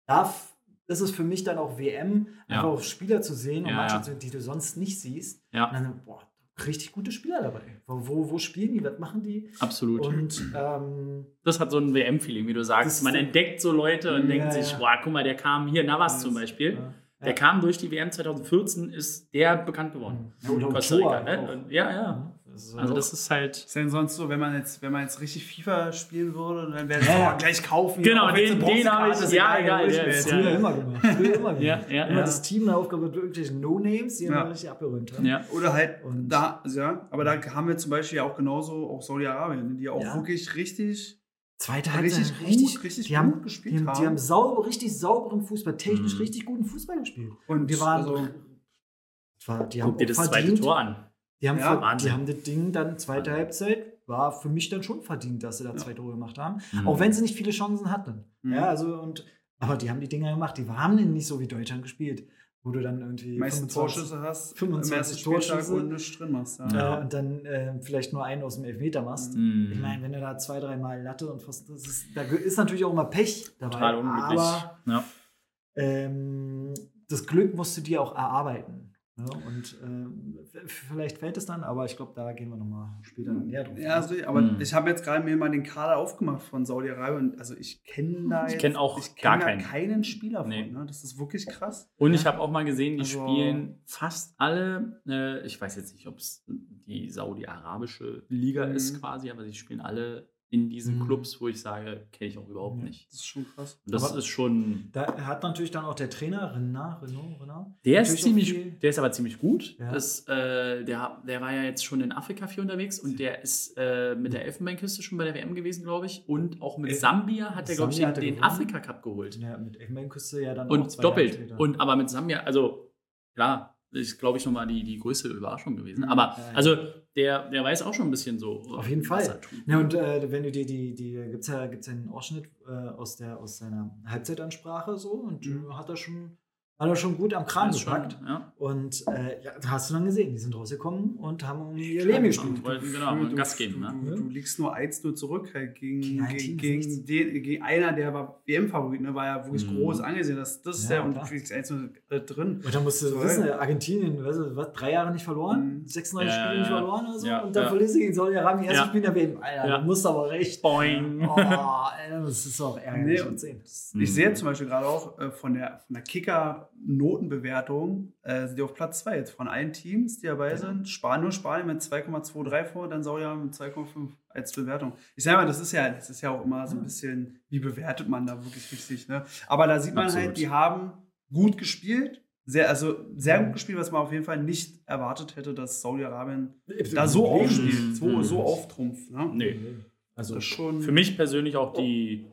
darf, das ist für mich dann auch WM, Ja. einfach auf Spieler zu sehen und Ja, manche, ja. zu- die du sonst nicht siehst. Ja. Und dann, boah, richtig gute Spieler dabei. Wo, wo, wo spielen die, was machen die? Absolut. Und ähm, das hat so ein WM-Feeling, wie du sagst. Man entdeckt so Leute und Ja, denkt sich, ja. boah, guck mal, der kam hier, Navas zum Beispiel. ja. Der kam durch die WM 2014, ist der bekannt geworden. Ja, oder Costa Rica, ne? ja, ja. Das ist Also das ist halt. Ist denn sonst so, wenn man jetzt, wenn man jetzt richtig FIFA spielen würde, dann wäre es Ja, ja. oh, gleich kaufen. Genau, den- den habe ich- ja, egal, ist- jetzt. Früher ja. immer gemacht. Früher immer gemacht. Ja, ja, immer ja. das Team eine Aufgabe mit irgendwelchen No-Names, die Ja. immer richtig abgeräumt haben. Ja. Oder halt Und- da, ja, aber da haben wir zum Beispiel auch genauso auch Saudi-Arabien, die auch Ja. wirklich richtig, Zweite richtig, Halbzeit gut, richtig die gut haben, gespielt die, haben, haben. die haben sauber, richtig sauberen Fußball, technisch Mhm. richtig guten Fußball gespielt. und Die waren, also, das war, die haben Guck dir auch das zweite Tor an. Die haben, Ja, Wahnsinn. die haben das Ding dann zweite Halbzeit war für mich dann schon verdient, dass sie da Ja. zwei Tore gemacht haben. Mhm. Auch wenn sie nicht viele Chancen hatten. Mhm. Ja, also und aber die haben die Dinger gemacht, die haben nicht so wie Deutschland gespielt, wo du dann irgendwie meisten 25 Torschüsse hast, 25 im ersten Spieltag Torschüsse. und nichts drin machst. Ja. Ja. äh, und dann äh, vielleicht nur einen aus dem Elfmeter machst. Mhm. Ich meine, wenn du da zwei, dreimal Latte und fast, das ist, da ist natürlich auch immer Pech dabei. Total unglücklich. Aber ja. ähm, das Glück musst du dir auch erarbeiten. Ja, und ähm, f- vielleicht fällt es dann, aber ich glaube, da gehen wir nochmal später näher drauf. Ja, also, aber Mhm. ich habe jetzt gerade mir mal den Kader aufgemacht von Saudi-Arabien. und Also ich kenne da Ich jetzt- kenn auch ich kenn gar da keinen. keinen Spieler von. Nee. Ne? Das ist wirklich krass. Und ich habe auch mal gesehen, die Also- spielen fast alle, äh, ich weiß jetzt nicht, ob es die saudi-arabische Liga Mhm. ist quasi, aber sie spielen alle in diesen Mhm. Clubs, wo ich sage, kenne ich auch überhaupt Ja. nicht. Das ist schon krass. Und das Aber- ist schon, Da hat natürlich dann auch der Trainer Renard, Renault, Renard. der ist ziemlich, der ist aber ziemlich gut. Ja. Das, äh, der, der war ja jetzt schon in Afrika viel unterwegs und der ist äh, mit der Elfenbeinküste schon bei der WM gewesen, glaube ich. Und auch mit Äh, Sambia hat er, glaube ich, den, den. Afrika Cup geholt. Ja, mit Elfenbeinküste ja dann auch Und doppelt. Und aber mit Sambia, also klar, ist, glaube ich, nochmal die, die größte Überraschung gewesen. Mhm. Aber Ja, ja. also der, der weiß auch schon ein bisschen so. Auf jeden Fall. Ja, und äh, wenn du dir die, die gibt's ja, gibt's ja einen Ausschnitt äh, aus, der, aus seiner Halbzeitansprache so und Mhm. äh, hat er schon, hat er schon gut am Kran gepackt. ja. Und äh, ja, da hast du dann gesehen, die sind rausgekommen und haben um ihr Leben gespielt. Und wollten genau du, Gas geben. Du, Ne? du, du liegst nur 1-0 zurück halt gegen, Gegen gegen, den, gegen einer, der war WM-Favorit, ne? war ja wirklich Mhm. groß angesehen. Das, das ist Ja, und du klar. kriegst 1 äh, drin. Und dann musst du So, wissen, ja. Argentinien, weißt du, was, drei Jahre nicht verloren, Mhm. 36 Ja, Spiele nicht verloren oder so, Ja, und dann ja. verlierst du gegen Saudi-Arabien, erste Ja. Spiel in der WM. Alter, Ja. du musst aber recht. Boing. Oh, das ist auch ärgerlich Nee, und sehen. Mhm. Ich sehe zum Beispiel gerade auch äh, von der, von der Kicker-Notenbewertung, äh, sind die auf Platz 2 jetzt von allen Teams, die dabei sind. Spanien, nur Spanien mit 2,23 vor, dann Saudi-Arabien mit 2,5 als Bewertung. Ich sage mal, das ist ja, das ist ja auch immer so ein bisschen, wie bewertet man da wirklich richtig, ne? Aber da sieht man Absolut. halt, die haben gut gespielt. Sehr, also sehr gut gespielt, was man auf jeden Fall nicht erwartet hätte, dass Saudi-Arabien da so Mhm. aufspielt, so, Mhm. so auftrumpft. Ne? Nee. Also, Das. Für mich persönlich auch die,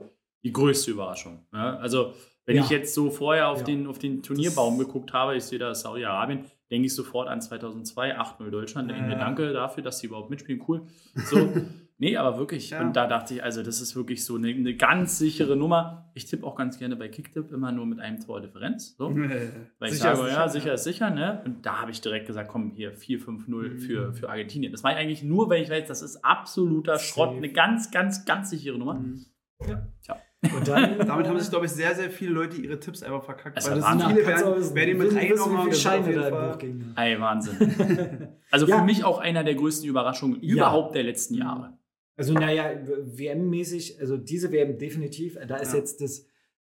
die größte Überraschung. Ne? Also, wenn Ja. ich jetzt so vorher auf, Ja. den, auf den Turnierbaum geguckt habe, ich sehe da Saudi-Arabien, denke ich sofort an 2002, 8-0 Deutschland. Denke ich mir, Ja. danke dafür, dass sie überhaupt mitspielen. Cool. So. nee, aber wirklich. Ja. Und da dachte ich, also, das ist wirklich so eine, eine ganz sichere Nummer. Ich tippe auch ganz gerne bei Kicktipp immer nur mit einem Tor Differenz. So. Weil ich Sicher sage, ja, sicher, sicher ja. ist sicher, ne? Und da habe ich direkt gesagt, komm, hier 4-5-0 Mhm. für, für Argentinien. Das war eigentlich nur, weil ich weiß, das ist absoluter Schrott, Safe. eine ganz, ganz, ganz sichere Nummer. Mhm. und dann, Damit haben sich, glaube ich, sehr, sehr viele Leute ihre Tipps einfach verkackt. Es weil das Wahnsinn. viele, werden, werden die mit wissen, reingenommen haben. das Scheine da im Buch. Ey, Wahnsinn. Also Ja. für mich auch einer der größten Überraschungen Ja. überhaupt der letzten Jahre. Also, naja, WM-mäßig, also diese WM definitiv, da ist Ja. jetzt das,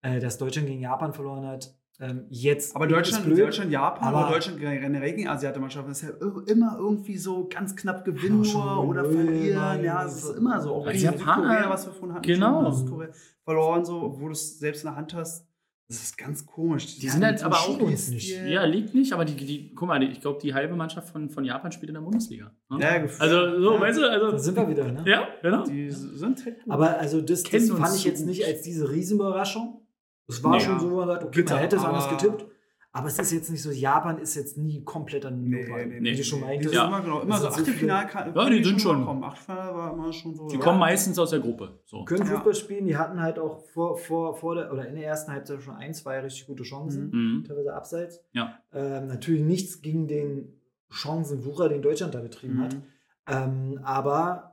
äh, dass Deutschland gegen Japan verloren hat, ähm, jetzt. Aber Deutschland, blöd. Deutschland, Japan Aber- Deutschland generell gegen Asiatenmannschaften ist ja immer irgendwie so ganz knapp gewinnen nur oder verlieren. nein, Ja, es ist immer so. Auch Die Japaner- was wir vorhin hatten, Genau. schon, Südkorea verloren, so, obwohl du es selbst in der Hand hast. Das ist ganz komisch. Die sind halt aber auch Spielstil. nicht. Ja, liegt nicht, aber die, die guck mal, die, ich glaube, die halbe Mannschaft von, von Japan spielt in der Bundesliga. ne? Ja, gefühlt. Also, so, Ja. weißt du, Da also. sind wir wieder, ne? Ja, genau. Die sind halt gut. Aber also das, das fand ich jetzt nicht als diese Riesenüberraschung. Es war Nee. schon so, wo man sagt, okay, Bitter, man hätte es anders getippt. Aber es ist jetzt nicht so, Japan ist jetzt nie kompletter Nee, Nobody, nee, wie nee. du schon Die meintest. sind Ja. immer, genau, immer Das so Achtelfinal. Ja, die sind schon- Kommen. Achtelfinal war immer schon so. Die ja. kommen meistens aus der Gruppe. So. können Ja. Fußball spielen, die hatten halt auch vor, vor, vor der, oder in der ersten Halbzeit schon ein, zwei richtig gute Chancen, Mhm. teilweise abseits. Ja. Ähm, natürlich nichts gegen den Chancenwucher, den Deutschland da betrieben hat. Mhm. Ähm, aber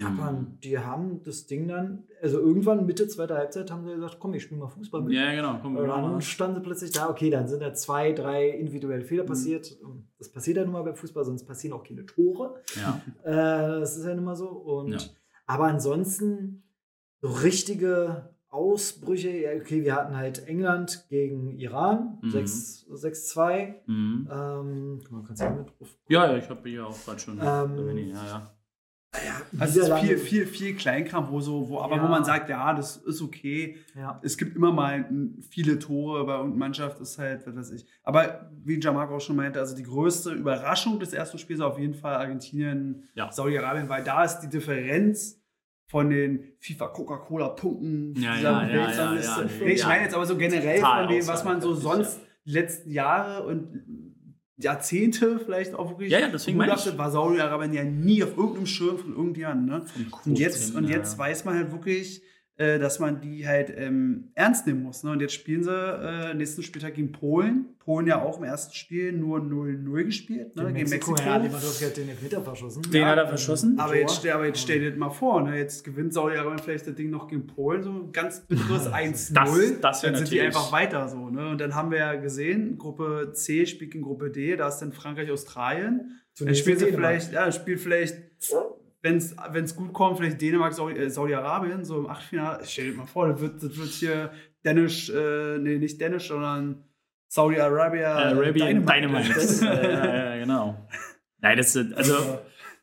Japan, die haben das Ding dann, also irgendwann Mitte zweiter Halbzeit haben sie gesagt, komm, ich spiele mal Fußball mit. Ja, genau. Komm, Und dann standen sie plötzlich da, okay, dann sind da zwei, drei individuelle Fehler Mhm. passiert. Das passiert ja nun mal beim Fußball, sonst passieren auch keine Tore. Ja. Äh, das ist ja nun mal so. Und, Ja. Aber ansonsten so richtige Ausbrüche, ja, okay, wir hatten halt England gegen Iran, Mhm. 6 6-2. Mhm. Ähm, guck mal, kannst du mit drauf? Ja, ja, ich habe hier auch gerade schon. Ähm, ja, ja. Also es ist Niederlande- viel, viel, viel Kleinkram, wo so, wo, aber Ja. wo man sagt, ja, das ist okay. Ja. Es gibt immer mal viele Tore bei irgendeiner Mannschaft, ist halt, was weiß ich. Aber wie Jamark auch schon meinte, also die größte Überraschung des ersten Spiels auf jeden Fall Argentinien, Ja. Saudi-Arabien, weil da ist die Differenz von den FIFA-Coca-Cola-Punkten Ja, dieser ja, ja, Weltrangliste. ja, ja, ich ja. meine jetzt aber so generell Total von dem, was man so sonst die letzten Jahre und Jahrzehnte vielleicht auch wirklich. Ja, ja, deswegen meine ich. war Saudi-Arabien ja nie auf irgendeinem Schirm von irgendjemandem. Ne? Und jetzt, und jetzt weiß man halt wirklich, äh, dass man die halt ähm, ernst nehmen muss. Ne? Und jetzt spielen sie äh, nächsten Spieltag gegen Polen. Polen ja auch im ersten Spiel nur 0-0 gespielt, ne? Gegen Mexiko, Mexiko. ja, Lewandowski hat den Elfmeter verschossen. Den hat er verschossen. Aber jetzt, stell- aber jetzt stell dir das mal vor, ne? jetzt gewinnt Saudi-Arabien vielleicht das Ding noch gegen Polen, so ein ganz bitteres 1-0. Das- das dann sind die einfach weiter so. Ne? Und dann haben wir ja gesehen, Gruppe C spielt gegen Gruppe D, da ist dann Frankreich, Australien. Dann Zunächst spielen sie vielleicht, ja, dann spielt vielleicht, wenn es gut kommt, vielleicht Dänemark, Saudi- äh, Saudi-Arabien, so im Achtelfinale. Stell dir mal vor, das wird, das wird hier Dänisch, äh, nee, nicht Dänisch, sondern Saudi-Arabia. Arabian Dynamite. Dynamite. ja, ja, genau. Nein, das sind, also,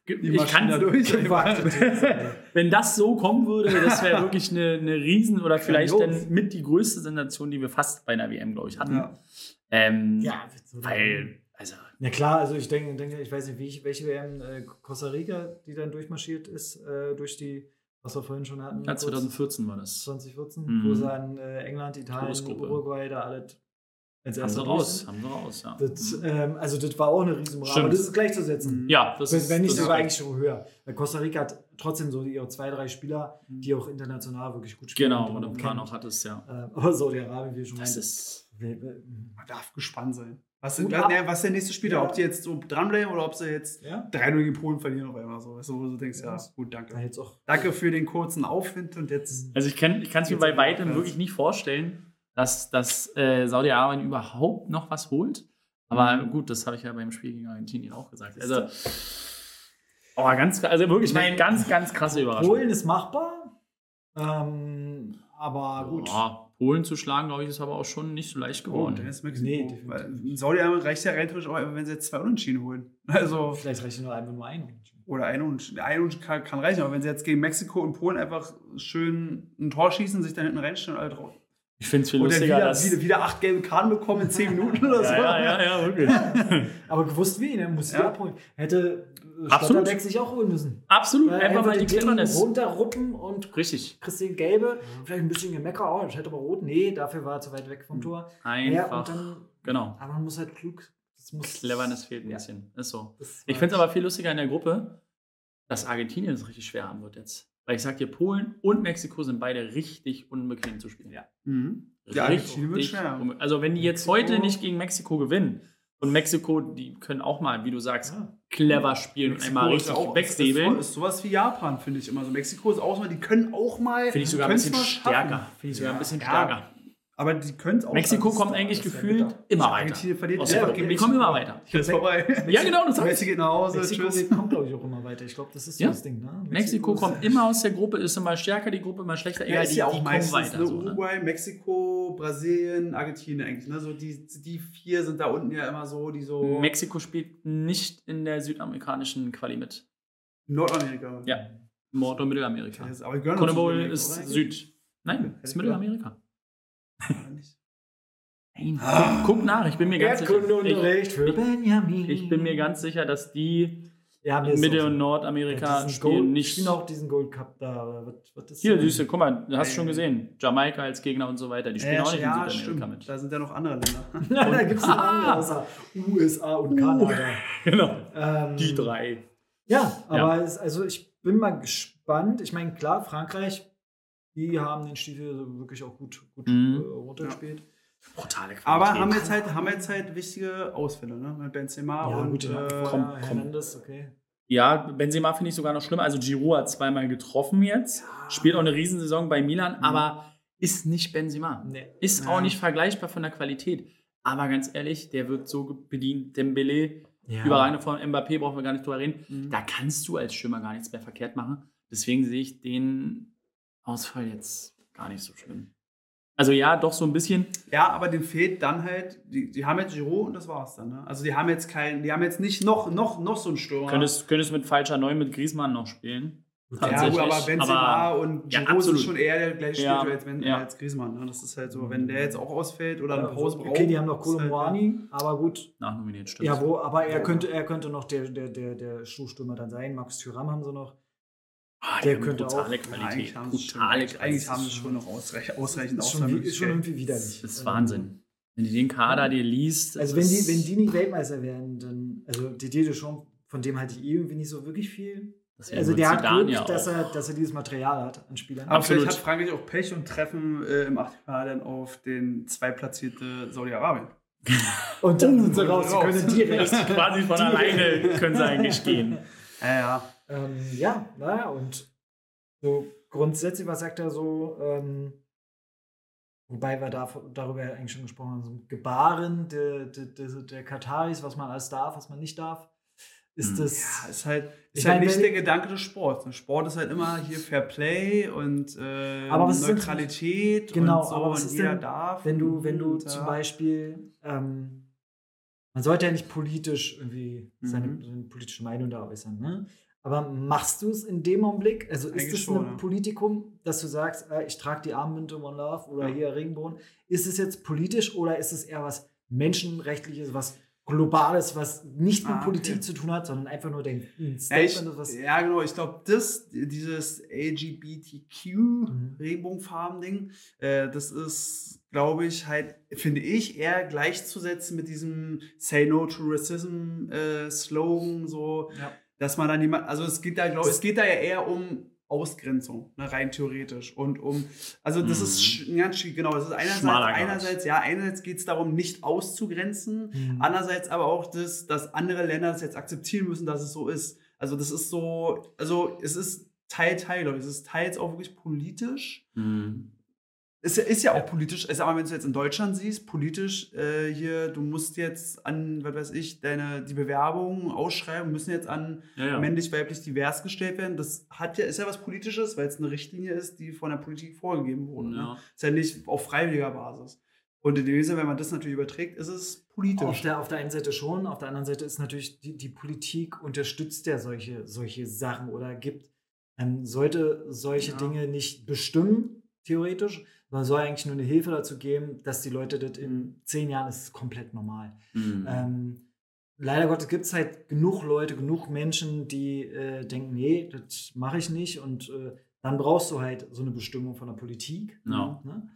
Die ich kann, durch. wenn das so kommen würde, das wäre wirklich eine, eine Riesen- oder vielleicht Grandios. dann mit die größte Sensation, die wir fast bei einer WM, glaube ich, hatten. Ja. Ähm, Ja, weil, also, Ja klar, also ich denke, denke ich weiß nicht, wie ich, welche WM äh, Costa Rica, die dann durchmarschiert ist, äh, durch die, was wir vorhin schon hatten. ja, kurz, 2014 war das. 2014, Mhm. wo sie an äh, England, Italien. Uruguay da alles als Haben sie raus, haben sie raus, ja. Das, ähm, also das war auch eine. Stimmt. Aber das ist gleichzusetzen. Ja, das Wenn, ist wenn nicht das sogar eigentlich schon höher. Weil Costa Rica hat trotzdem so ihre zwei, drei Spieler, die auch international wirklich gut spielen. Genau, und Plan kennt. auch hat es, ja. Ähm, aber Saudi-Arabien, wie schon Das meinte, ist. Man darf gespannt sein. Was, Gut was, ne, was der nächste Spieler, Ja. ob die jetzt so dranbleiben oder ob sie jetzt ja, 3-0 gegen Polen verlieren auf einmal so. Weißt du, wo du denkst, ja, Ja. gut, da danke. jetzt auch. Danke für den kurzen Aufwind und jetzt. Also ich kann es mir bei weitem wirklich nicht vorstellen, dass, dass äh, Saudi-Arabien überhaupt noch was holt. Aber Mhm. gut, das habe ich ja beim Spiel gegen Argentinien auch gesagt. Also, oh, ganz, also wirklich eine ganz, ganz krasse Überraschung. Polen ist machbar. Ähm, aber gut. Ja, Polen zu schlagen, glaube ich, ist aber auch schon nicht so leicht Oh, geworden. dann ist. Nee, Saudi-Arabien reicht ja rein theoretisch auch, wenn sie jetzt zwei Unentschieden holen. Also, Vielleicht reicht nur einfach nur ein. oder ein Unentschieden. Ein Unentschieden kann, kann reichen, aber wenn sie jetzt gegen Mexiko und Polen einfach schön ein Tor schießen, sich dann hinten reinstellen und alle drauf. ich finde es viel Und lustiger, wieder, dass. wieder, wieder acht gelbe Karten bekommen in zehn Minuten oder so. ja, ja, ja, ja, wirklich. Aber gewusst wie, ne? Muss Ja. ja. abholen. Hätte Absolut. Stotterbeck sich auch holen müssen. Absolut, Weil einfach mal die Cleverness. runterruppen und Richtig. den Gelbe. Vielleicht ein bisschen Gemecker, oh, das hätte aber rot. Nee, dafür war er zu weit weg vom Tor. Ja, Einfach. und dann, genau. aber man muss halt klug. Das muss, Cleverness fehlt ein Ja. bisschen. Ist so. Das Ich finde es aber viel lustiger in der Gruppe, dass Argentinien es richtig schwer haben wird jetzt. Weil ich sag dir, Polen und Mexiko sind beide richtig unbequem zu spielen. Ja. Mhm. Ja, Argentinien wird schwer. Also wenn die jetzt Mexiko- heute nicht gegen Mexiko gewinnen und Mexiko, die können auch mal, wie du sagst, Ja. clever spielen und einmal richtig auch- wegsäbeln. Ist, ist sowas wie Japan, finde ich immer so. Mexiko ist auch so, die können auch mal. Finde ich sogar ein bisschen stärker. Finde ich sogar ein bisschen stärker. Aber die können es auch. Mexiko kommt eigentlich gefühlt immer weiter. Argentinien verliert Aus ja. Die kommen Mexiko. immer weiter. Jetzt vorbei. Ja, genau, das heißt. Messi geht nach Hause. Mexiko tschüss. kommt, glaube ich, auch immer weiter. Ich glaube, das ist Ja. das Ding. Ne? Mexiko ist- kommt immer aus der Gruppe, ist immer stärker, die Gruppe immer schlechter. Ja, Egal, ist die, ja die auch kommen meistens weiter. ne, So, ne? Uruguay, Mexiko, Brasilien, Argentinien eigentlich. Ne? So die, die vier sind da unten ja immer so, die so Mexiko spielt nicht in der südamerikanischen Quali mit. Nordamerika. Ja. Nord- und Mittelamerika. Das ist- die ist? Süd. Nein, ist ich Mittelamerika. Nein. Guck nach, ich bin mir ganz sicher. Ich, Erdkundeunterricht für Benjamin. ich bin mir ganz sicher, dass die ja, mir in ist Mitte- auch und so. Nordamerika diesen spielen Gold, nicht. spielen auch diesen Gold Cup da. Was, was ist Hier, süße, guck mal, du hast schon gesehen. Jamaika als Gegner und so weiter. Die spielen Ja, auch nicht ja, in Südamerika stimmt. mit. Da sind ja noch andere Länder. da gibt es noch andere außer USA und Kanada. Genau. Ähm, Die drei. Ja, aber Es, also ich bin mal gespannt. Ich meine, klar, Frankreich, die haben den Stiefel wirklich auch gut, gut Mhm. äh, runtergespielt. Brutale Qualität. Aber haben jetzt halt, haben jetzt halt wichtige Ausfälle, ne? Mit Benzema Ja, und gut, äh, komm, komm. Hernandez, okay. Ja, Benzema finde ich sogar noch schlimmer. Also Giroud hat zweimal getroffen jetzt. Spielt auch eine Riesensaison bei Milan, aber ist nicht Benzema. Nee. Ist Ja. auch nicht vergleichbar von der Qualität. Aber ganz ehrlich, der wird so bedient. Dembele, Ja. überragende von Mbappé, brauchen wir gar nicht drüber reden. Mhm. Da kannst du als Stürmer gar nichts mehr verkehrt machen. Deswegen sehe ich den Ausfall jetzt gar nicht so schlimm. Also ja, doch so ein bisschen. Ja, aber den fehlt dann halt, die, die haben jetzt Giroud und das war's dann, ne? Also die haben jetzt keinen, die haben jetzt nicht noch, noch, noch so einen Stürmer. Könntest, könntest mit falscher 9 mit Griezmann noch spielen. ja, tatsächlich, gut, aber Benzema aber- und Ja, Giroud sind absolut. schon eher der gleiche Ja, Spieler als, wenn, ja. als Griezmann, ne? Das ist halt so, wenn der jetzt auch ausfällt oder eine Ja, Pause braucht. okay, die haben noch ist halt, aber gut. Nachnominiert, stimmt. Ja, wo, aber er könnte, er könnte noch der, der, der, der Schuhstürmer dann sein. Max Thuram haben sie noch. Ah, der könnte brutale auch- Ja, Qualität. eigentlich haben sie schon, brutale eigentlich, eigentlich Qualität. haben sie schon noch ausreich, ausreichend Ist schon, ist schon irgendwie widerlich. Das ist Wahnsinn. Wenn du den Kader dir liest. Also, wenn die, wenn die nicht Weltmeister werden, dann. Also, Didier Deschamps, von dem halte ich eh irgendwie nicht so wirklich viel. Also, der hat Glück, ja dass, er, dass er dieses Material hat an Spielern. Aber Absolut. vielleicht hat Frankreich auch Pech und treffen äh, im Achtelfinale dann auf den zweitplatzierte Saudi-Arabien. und dann sind sie raus. Sie können direkt. Quasi von alleine können sie eigentlich gehen. Ja, ja. Ähm, ja, naja, und so grundsätzlich, was sagt er so? Ähm, wobei wir da, darüber eigentlich schon gesprochen haben, so Gebaren der, der, der, der Kataris, was man alles darf, was man nicht darf. Ist hm. das. Ja, ist halt, ist halt nicht der Gedanke des Sports. Sport ist halt immer hier Fair Play und äh, aber was Neutralität denn, genau, und so aber was und ist jeder denn, darf. Wenn du, wenn du und, zum Beispiel, ähm, man sollte ja nicht politisch irgendwie seine, Mhm. seine politische Meinung da äußern, ne? Aber machst du es in dem Augenblick? Also ist es ein ja. Politikum, dass du sagst, äh, ich trage die Armbinde One Love oder Ja. hier Regenbogen? Ist es jetzt politisch oder ist es eher was Menschenrechtliches, was Globales, was nicht mit Ah, okay. Politik zu tun hat, sondern einfach nur ich, Statement was. ja, genau. Ich glaube, das, dieses Mhm. LGBTQ-Regenbogenfarben-Ding, äh, das ist, glaube ich, halt, finde ich, eher gleichzusetzen mit diesem Say No to Racism-Slogan, so, Ja. Dass man dann niemand, also es geht da, glaube es geht da ja eher um Ausgrenzung, ne, rein theoretisch. Und um, also das Mhm. ist ganz genau. Das ist einerseits, einerseits, ja, einerseits geht es darum, nicht auszugrenzen, Mhm. Andererseits aber auch das, dass andere Länder das jetzt akzeptieren müssen, dass es so ist. Also das ist so, also es ist Teil, Teil, glaube ich. Es ist teils auch wirklich politisch. Mhm. Es ist ja auch politisch, ist aber wenn du jetzt in Deutschland siehst, politisch äh, hier, du musst jetzt an, was weiß ich, deine, die Bewerbungen, Ausschreibungen müssen jetzt an Ja, ja. männlich, weiblich, divers gestellt werden. Das hat ja, ist ja was Politisches, weil es eine Richtlinie ist, die von der Politik vorgegeben wurde. Ne? Ja. Ist ja nicht auf freiwilliger Basis. Und in dem Sinne, wenn man das natürlich überträgt, ist es politisch. Auf der, auf der einen Seite schon, auf der anderen Seite ist natürlich die, die Politik unterstützt ja solche, solche Sachen oder gibt, ähm, sollte solche Ja. Dinge nicht bestimmen, theoretisch, sondern soll eigentlich nur eine Hilfe dazu geben, dass die Leute das in zehn Jahren ist komplett normal. Mhm. Ähm, leider Gottes gibt es halt genug Leute, genug Menschen, die äh, denken, nee, das mache ich nicht und äh, dann brauchst du halt so eine Bestimmung von der Politik. Ja. Ne?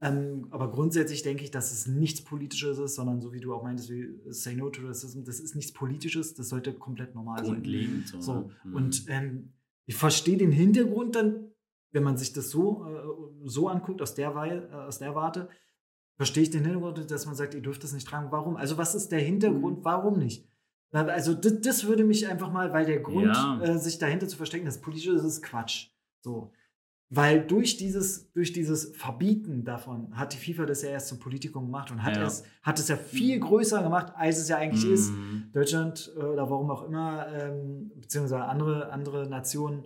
Ähm, aber grundsätzlich denke ich, dass es nichts Politisches ist, sondern so wie du auch meintest, wie Say No to Racism, das ist nichts Politisches, das sollte komplett normal sein. Grundlegend so. So, ne? Mhm. und ähm, ich verstehe den Hintergrund dann, wenn man sich das so, äh, so anguckt, aus der, Weil, äh, aus der Warte, verstehe ich den Hintergrund, dass man sagt, ihr dürft das nicht tragen. Warum? Also, was ist der Hintergrund? Mhm. Warum nicht? Also, das, das würde mich einfach mal, weil der Grund, Ja. äh, sich dahinter zu verstecken, das Politische ist, ist Quatsch. So. Weil durch dieses, durch dieses Verbieten davon hat die FIFA das ja erst zum Politikum gemacht und hat, Ja. es, hat es ja viel größer gemacht, als es ja eigentlich ist. Mhm. Deutschland äh, oder warum auch immer, ähm, beziehungsweise andere, andere Nationen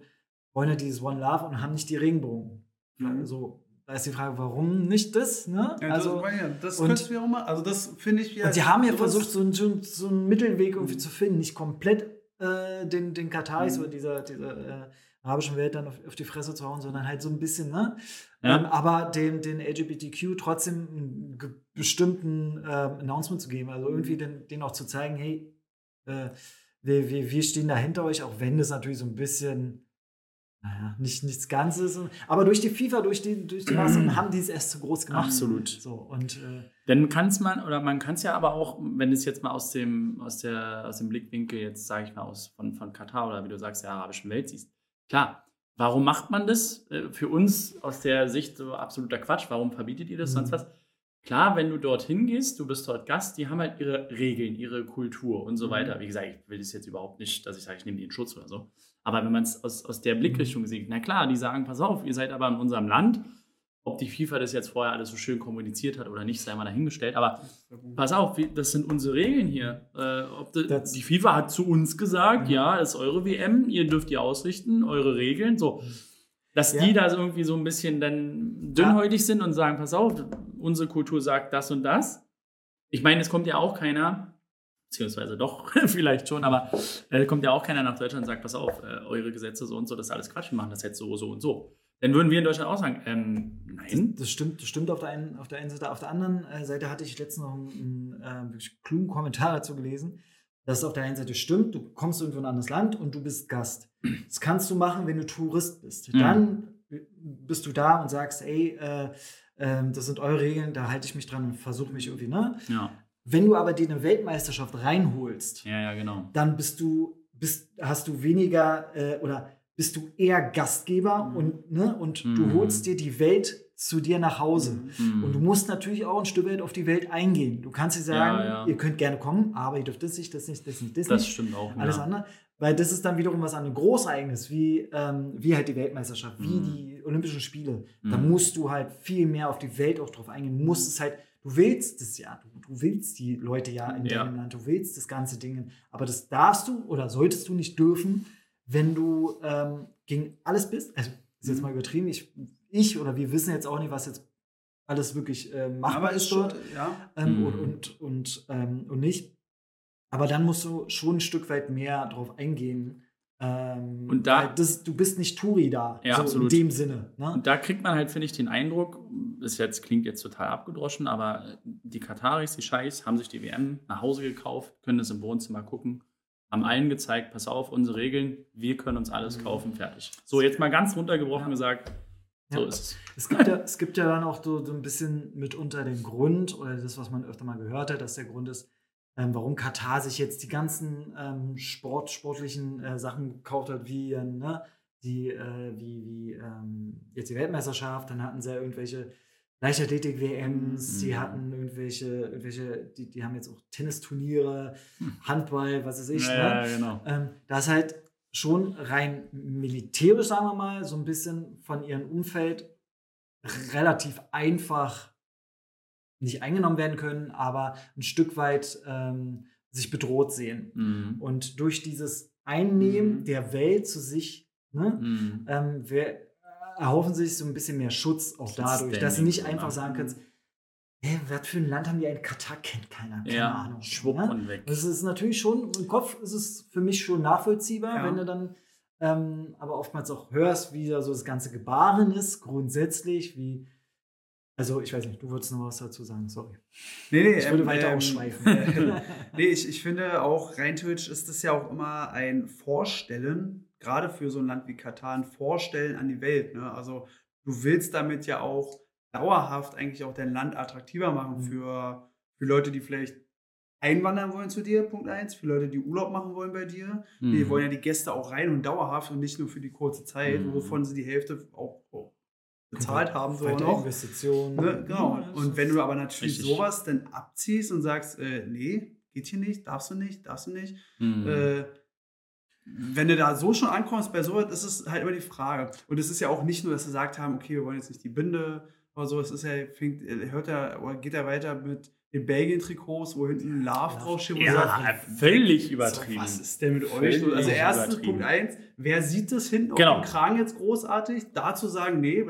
wollen ja dieses One Love und haben nicht die Regenbogen. Mhm. So, da ist die Frage, warum nicht das? Ne? Ja, also, das, ja, das und- ja auch mal. Also das finde ich ja. und sie haben ja versucht, so, einen- so, so einen Mittelweg irgendwie Mhm. zu finden, nicht komplett äh, den, den Kataris Mhm. oder dieser, dieser äh, arabischen Welt dann auf, auf die Fresse zu hauen, sondern halt so ein bisschen, ne? Ja. Ähm, aber dem, den LGBTQ trotzdem einen bestimmten äh, Announcement zu geben. Also irgendwie den, denen auch zu zeigen, hey, äh, wir, wir, wir stehen da hinter euch, auch wenn das natürlich so ein bisschen, naja, nicht nichts Ganzes. Aber durch die FIFA, durch die, durch die Maßnahmen haben die es erst zu groß gemacht. Absolut. So, und äh, Dann kann es man, oder man kann es ja aber auch, wenn es jetzt mal aus dem, aus der, aus dem Blickwinkel jetzt, sage ich mal, aus von, von Katar oder wie du sagst, der arabischen Welt siehst. Klar, warum macht man das? Äh, Für uns aus der Sicht so absoluter Quatsch. Warum verbietet ihr das, Mhm. sonst was? Klar, wenn du dorthin gehst, du bist dort Gast, die haben halt ihre Regeln, ihre Kultur und so Mhm. weiter. Wie gesagt, ich will das jetzt überhaupt nicht, dass ich sage, ich nehme die in Schutz oder so. Aber wenn man es aus, aus der Blickrichtung sieht, na klar, die sagen, pass auf, ihr seid aber in unserem Land. Ob die FIFA das jetzt vorher alles so schön kommuniziert hat oder nicht, sei mal dahingestellt. Aber pass auf, das sind unsere Regeln hier. Äh, Das- die FIFA hat zu uns gesagt, Mhm. ja, das ist eure WM, ihr dürft die ausrichten, eure Regeln. So. Dass Ja. die da so irgendwie so ein bisschen dann dünnhäutig sind und sagen, pass auf, unsere Kultur sagt das und das. Ich meine, es kommt ja auch keiner, beziehungsweise doch, vielleicht schon, aber äh, kommt ja auch keiner nach Deutschland und sagt, pass auf, äh, eure Gesetze so und so, das ist alles Quatsch, wir machen das jetzt so, so und so. Dann würden wir in Deutschland auch sagen, ähm, nein. Das, das stimmt, das stimmt auf der einen, auf der einen Seite. Auf der anderen äh, Seite hatte ich letztens noch einen, einen äh, wirklich klugen Kommentar dazu gelesen, dass es auf der einen Seite stimmt, du kommst irgendwo in ein anderes Land und du bist Gast. Das kannst du machen, wenn du Tourist bist. Mhm. Dann bist du da und sagst, ey, äh, ähm, das sind eure Regeln, da halte ich mich dran und versuche mich irgendwie, ne? Ja. Wenn du aber dir eine Weltmeisterschaft reinholst, Ja, ja, genau. dann bist du, bist, hast du weniger äh, oder bist du eher Gastgeber Mhm. und, ne, und du Mhm. holst dir die Welt zu dir nach Hause. Mhm. Und du musst natürlich auch ein Stück weit auf die Welt eingehen. Du kannst dir sagen, Ja, ja. ihr könnt gerne kommen, aber ihr dürft das nicht, das nicht, das nicht, das, Das nicht. stimmt auch. Alles ja. andere. Weil das ist dann wiederum was an ein Großereignis, wie, ähm, wie halt die Weltmeisterschaft, wie Mhm. die Olympischen Spiele. Da Mhm. musst du halt viel mehr auf die Welt auch drauf eingehen. Du musst es halt, du willst es ja, du, du willst die Leute ja in Ja. deinem Land, du willst das ganze Ding. Aber das darfst du oder solltest du nicht dürfen, wenn du ähm, gegen alles bist. Also, ist jetzt Mhm. mal übertrieben. Ich, ich oder wir wissen jetzt auch nicht, was jetzt alles wirklich äh, machbar Aber ist ist dort schon, ja. ähm, Mhm. und, und, und, ähm, und nicht. Aber dann musst du schon ein Stück weit mehr drauf eingehen. Ähm, Und da- das, du bist nicht Touri da, Ja, so absolut. in dem Sinne. Ne? Und da kriegt man halt, finde ich, den Eindruck, das jetzt, klingt jetzt total abgedroschen, aber die Kataris, die Scheiß, haben sich die WM nach Hause gekauft, können es im Wohnzimmer gucken, haben allen gezeigt, pass auf, unsere Regeln, wir können uns alles kaufen, fertig. So, jetzt mal ganz runtergebrochen Ja. gesagt, so Ja. ist es. Es gibt, ja, es gibt ja dann auch so, so ein bisschen mitunter den Grund, oder das, was man öfter mal gehört hat, dass der Grund ist, ähm, warum Katar sich jetzt die ganzen ähm, Sport, sportlichen äh, Sachen gekauft hat, wie, äh, ne, die, äh, wie, wie ähm, jetzt die Weltmeisterschaft, dann hatten sie ja irgendwelche Leichtathletik-WMs, die Mhm. hatten irgendwelche, irgendwelche die, die haben jetzt auch Tennisturniere, Handball, was weiß ich. Hm. Ja, ne? ja, genau. ähm, das halt schon rein militärisch, sagen wir mal, so ein bisschen von ihrem Umfeld relativ einfach nicht eingenommen werden können, aber ein Stück weit ähm, sich bedroht sehen. Mhm. Und durch dieses Einnehmen Mhm. der Welt zu sich, ne, Mhm. ähm, wer, erhoffen sich so ein bisschen mehr Schutz auch dadurch, dass sie nicht einfach ne? sagen können, hä, was für ein Land haben die ein Katar kennt keiner, keine Ja, Ahnung. schwupp ne? und weg. Das ist natürlich schon, im Kopf ist es für mich schon nachvollziehbar, Ja. wenn du dann ähm, aber oftmals auch hörst, wie da so das ganze Gebaren ist, grundsätzlich, wie. Also, ich weiß nicht, du würdest noch was dazu sagen, sorry. Nee, nee, Ich würde ähm, weiter ähm, ausschweifen. nee, ich, ich finde auch rein theoretisch ist das ja auch immer ein Vorstellen, gerade für so ein Land wie Katar, ein Vorstellen an die Welt. Ne? Also du willst damit ja auch dauerhaft eigentlich auch dein Land attraktiver machen Mhm. für, für Leute, die vielleicht einwandern wollen zu dir, Punkt eins, für Leute, die Urlaub machen wollen bei dir. Die Mhm. wollen ja die Gäste auch rein und dauerhaft und nicht nur für die kurze Zeit, Mhm. wovon sie die Hälfte auch bezahlt haben, so noch. Investitionen. Ne, genau. Und wenn du aber natürlich Richtig. sowas dann abziehst und sagst, äh, nee, geht hier nicht, darfst du nicht, darfst du nicht, Mhm. äh, wenn du da so schon ankommst bei sowas, ist es halt immer die Frage. Und es ist ja auch nicht nur, dass sie gesagt haben, okay, wir wollen jetzt nicht die Binde oder so, es ist ja, fängt, äh, hört er oder geht er weiter mit den Belgien-Trikots, wo hinten Love Ja. draufsteht. ja, sagst, völlig übertrieben. so, was ist denn mit euch? Völlig los? Also erstens. Punkt eins, wer sieht das hinten Genau. auf dem Kragen jetzt großartig? Da zu sagen, nee,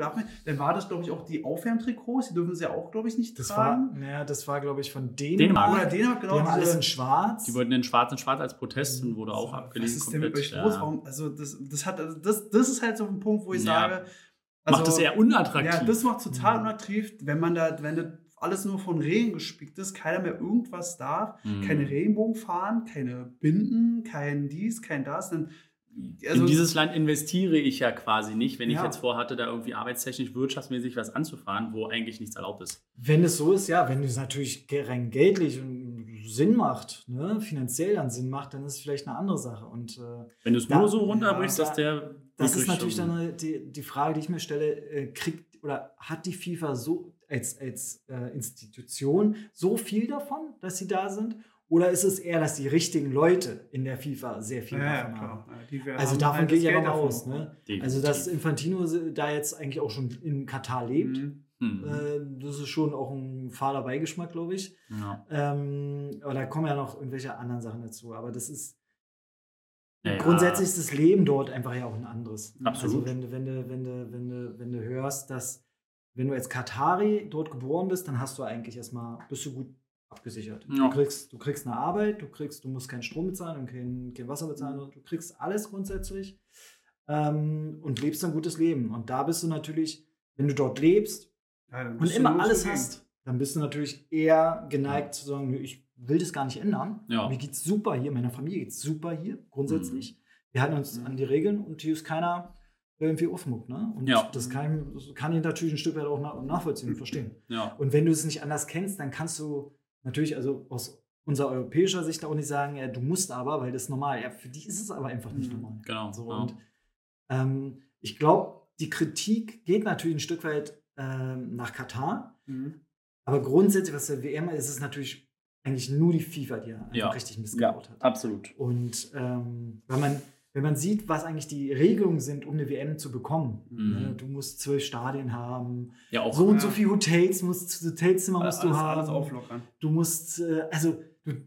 dann war das, glaube ich, auch die Aufwärmtrikots, die dürfen sie ja auch, glaube ich, nicht Das war, tragen. naja, das war, glaube ich, von Dänemark. Dänemark. Oder Dänemark, Die genau. haben alles in schwarz. Die wollten den Schwarz in Schwarz als Protest und wurde auch was abgelehnt. ist denn mit euch los? ja. Warum, also das, das, hat, also das, das ist halt so ein Punkt, wo ich Ja. sage, also, Macht es eher unattraktiv. Ja, das macht total Mhm. unattraktiv, wenn man da, wenn das alles nur von Regeln gespickt ist, keiner mehr irgendwas darf, Mhm. keine Regenbogen fahren, keine Binden, kein dies, kein das, dann also in dieses Land investiere ich ja quasi nicht, wenn ich Ja. jetzt vorhatte, da irgendwie arbeitstechnisch, wirtschaftsmäßig was anzufahren, wo eigentlich nichts erlaubt ist. Wenn es so ist, ja, wenn es natürlich rein geldlich und Sinn macht, ne, finanziell dann Sinn macht, dann ist es vielleicht eine andere Sache. Und äh, Wenn du es nur so runterbrichst, ja, dass der. das ist natürlich so- dann die, die Frage, die ich mir stelle, äh, kriegt oder hat die FIFA so als, als äh, Institution so viel davon, dass sie da sind? Oder ist es eher, dass die richtigen Leute in der FIFA sehr viel ja, ja, davon klar. haben? Ja, Also haben davon halt gehe ich mal davon. aus. Ne? Also, dass Infantino da jetzt eigentlich auch schon in Katar lebt, Mhm. Hm. äh, das ist schon auch ein fahler Beigeschmack, glaube ich. ja. Ähm, aber da kommen ja noch irgendwelche anderen Sachen dazu. Aber das ist Ja, ja. grundsätzlich ist das Leben dort einfach ja auch ein anderes. Absolut. Also wenn du, wenn du, wenn du, wenn du, wenn du hörst, dass wenn du als Katari dort geboren bist, dann hast du eigentlich erstmal, bist du gut abgesichert. Ja. Du, kriegst, du kriegst eine Arbeit, du kriegst, du musst keinen Strom bezahlen und kein, kein Wasser bezahlen, du kriegst alles grundsätzlich ähm, und lebst ein gutes Leben. Und da bist du natürlich, wenn du dort lebst, Ja, und immer alles hast, dann bist du natürlich eher geneigt zu sagen, ich will das gar nicht ändern. Ja. Mir geht's super hier, meiner Familie geht's super hier, grundsätzlich. Wir halten uns Mhm. an die Regeln und hier ist keiner, irgendwie aufmuckt. Ne? Und Ja. das kann, ich, kann ich natürlich ein Stück weit auch nach, nachvollziehen und verstehen. Ja. Und wenn du es nicht anders kennst, dann kannst du natürlich, also aus unserer europäischer Sicht auch nicht sagen, ja, du musst aber, weil das ist normal. Ja, für die ist es aber einfach nicht Mhm. normal. Genau. So, ja. und ähm, ich glaube, die Kritik geht natürlich ein Stück weit ähm, nach Katar. Mhm. Aber grundsätzlich, was der WM ist, ist es natürlich eigentlich nur die FIFA, die ja Ja. richtig missgebaut hat. absolut. Und ähm, wenn, man, wenn man sieht, was eigentlich die Regelungen sind, um eine WM zu bekommen, Mhm. ne, du musst zwölf Stadien haben, Ja, auch. so und ja. so viele Hotels musst Hotelzimmer musst alles, du haben. alles auflockern. Du musst, äh, also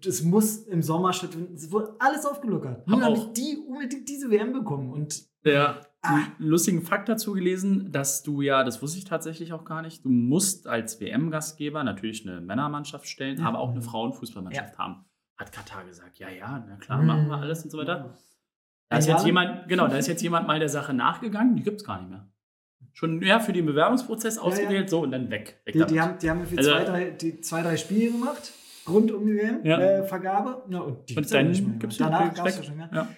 das muss im Sommer stattfinden. Es wurde alles aufgelockert. Nur Hab damit die unbedingt diese WM bekommen. Und Ja, Ah. lustigen Fakt dazu gelesen, dass du ja, das wusste ich tatsächlich auch gar nicht, du musst als WM-Gastgeber natürlich eine Männermannschaft stellen, Ja. aber auch eine Frauenfußballmannschaft haben. Hat Katar gesagt, ja, ja, na klar, Mhm. machen wir alles und so weiter. Da ist Ja. jetzt jemand, genau, da ist jetzt jemand mal der Sache nachgegangen, die gibt es gar nicht mehr. Schon ja, für den Bewerbungsprozess ja. ausgewählt, so und dann weg. weg Die, die, haben, die haben für Also- zwei, drei, die zwei, drei Spiele gemacht, rund um die WM, Ja. äh, Vergabe. Ja, und die Und ja dann gibt's Danach gab es ja schon mehr.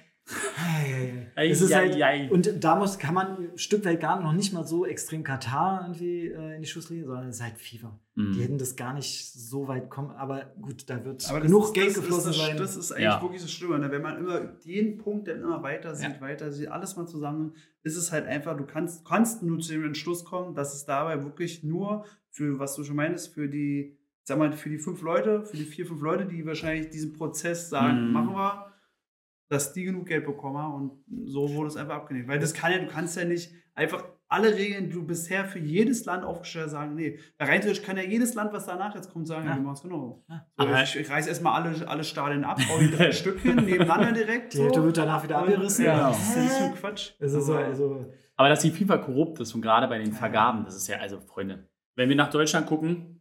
Es ist halt, und da muss, kann man ein Stück weit gar noch nicht mal so extrem Katar irgendwie äh, in die Schusslinie, sondern es ist halt FIFA. Mhm. Die hätten das gar nicht so weit kommen, aber gut, da wird Aber genug ist, Geld das geflossen ist, das, sein. Das ist eigentlich Ja. wirklich das Schlimme. Ne? Wenn man immer jeden Punkt dann immer weiter sieht, Ja. weiter sieht, alles mal zusammen, ist es halt einfach, du kannst, kannst nur zu dem Entschluss kommen, dass es dabei wirklich nur für, was du schon meinst, für die, sag mal, für die fünf Leute, für die vier, fünf Leute, die wahrscheinlich diesen Prozess sagen, Mhm. machen wir, dass die genug Geld bekommen haben und so wurde es einfach abgelehnt. Weil das kann ja, du kannst ja nicht einfach alle Regeln, die du bisher für jedes Land aufgestellt hast, sagen, nee. Rein theoretisch kann ja jedes Land, was danach jetzt kommt, sagen, ja, Ja. wir machen es genau. Ja. So, Aber- ich, ich reiß erstmal alle, alle Stadien ab, hau die drei Stück hin, nebeneinander direkt. die Hälfte so. wird danach wieder abgerissen. Ja, Ja. das ist ein Quatsch. Es ist so, Aber- also, Aber dass die FIFA korrupt ist und gerade bei den Vergaben, das ist ja, also Freunde, wenn wir nach Deutschland gucken,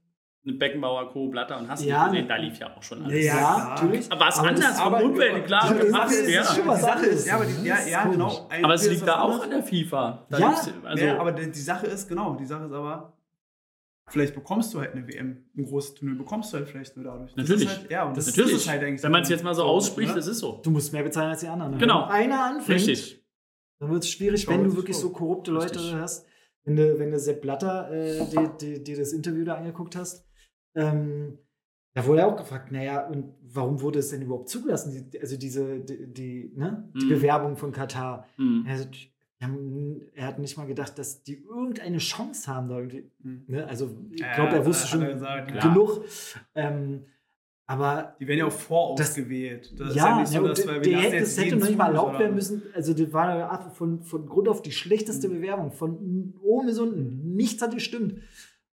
Beckenbauer, Co., Blatter und hast du Ja. gesehen, da lief ja auch schon ja, alles. ja, klar. natürlich. Aber was Aber das- anders aber- vom Umwelt, klar, gepasst, ist, ja. es ist schon Aber was ist, ja, aber anderes. die, ja, ist ja, genau. Aber es ist liegt da auch anderes. an der FIFA. Da Ja. also, ja, aber die, die Sache ist, genau, die Sache ist aber, vielleicht bekommst du halt eine WM, ein großes Turnier bekommst du halt vielleicht nur dadurch. Das Natürlich. Ist halt, ja, und das, natürlich. das ist halt eigentlich wenn man es jetzt mal so ausspricht, ne? das ist so. Du musst mehr bezahlen als die anderen. ne? Genau. Wenn einer anfängt, Richtig. dann wird es schwierig, wenn du ist wirklich so. korrupte Leute Richtig. hast. Wenn du, wenn du Sepp Blatter äh, dir, dir, dir das Interview da angeguckt hast, ähm, da wurde er auch gefragt, naja, und warum wurde es denn überhaupt zugelassen? Die, also diese, die, die, ne? die Mhm. Bewerbung von Katar. Mhm. Also, haben, er hat nicht mal gedacht, dass die irgendeine Chance haben da irgendwie. Mhm. Ne? Also ich Ja, glaube, er hat wusste er schon gesagt, klar. genug. Ähm, aber Die werden ja auch vorausgewählt. Das, ist ja, nicht so, ja dass der, wir- der hätte, das hätte noch nicht mal erlaubt werden müssen. Also, das war ja von, von Grund auf die schlechteste Mhm. Bewerbung. Von oben bis unten. Nichts hat gestimmt.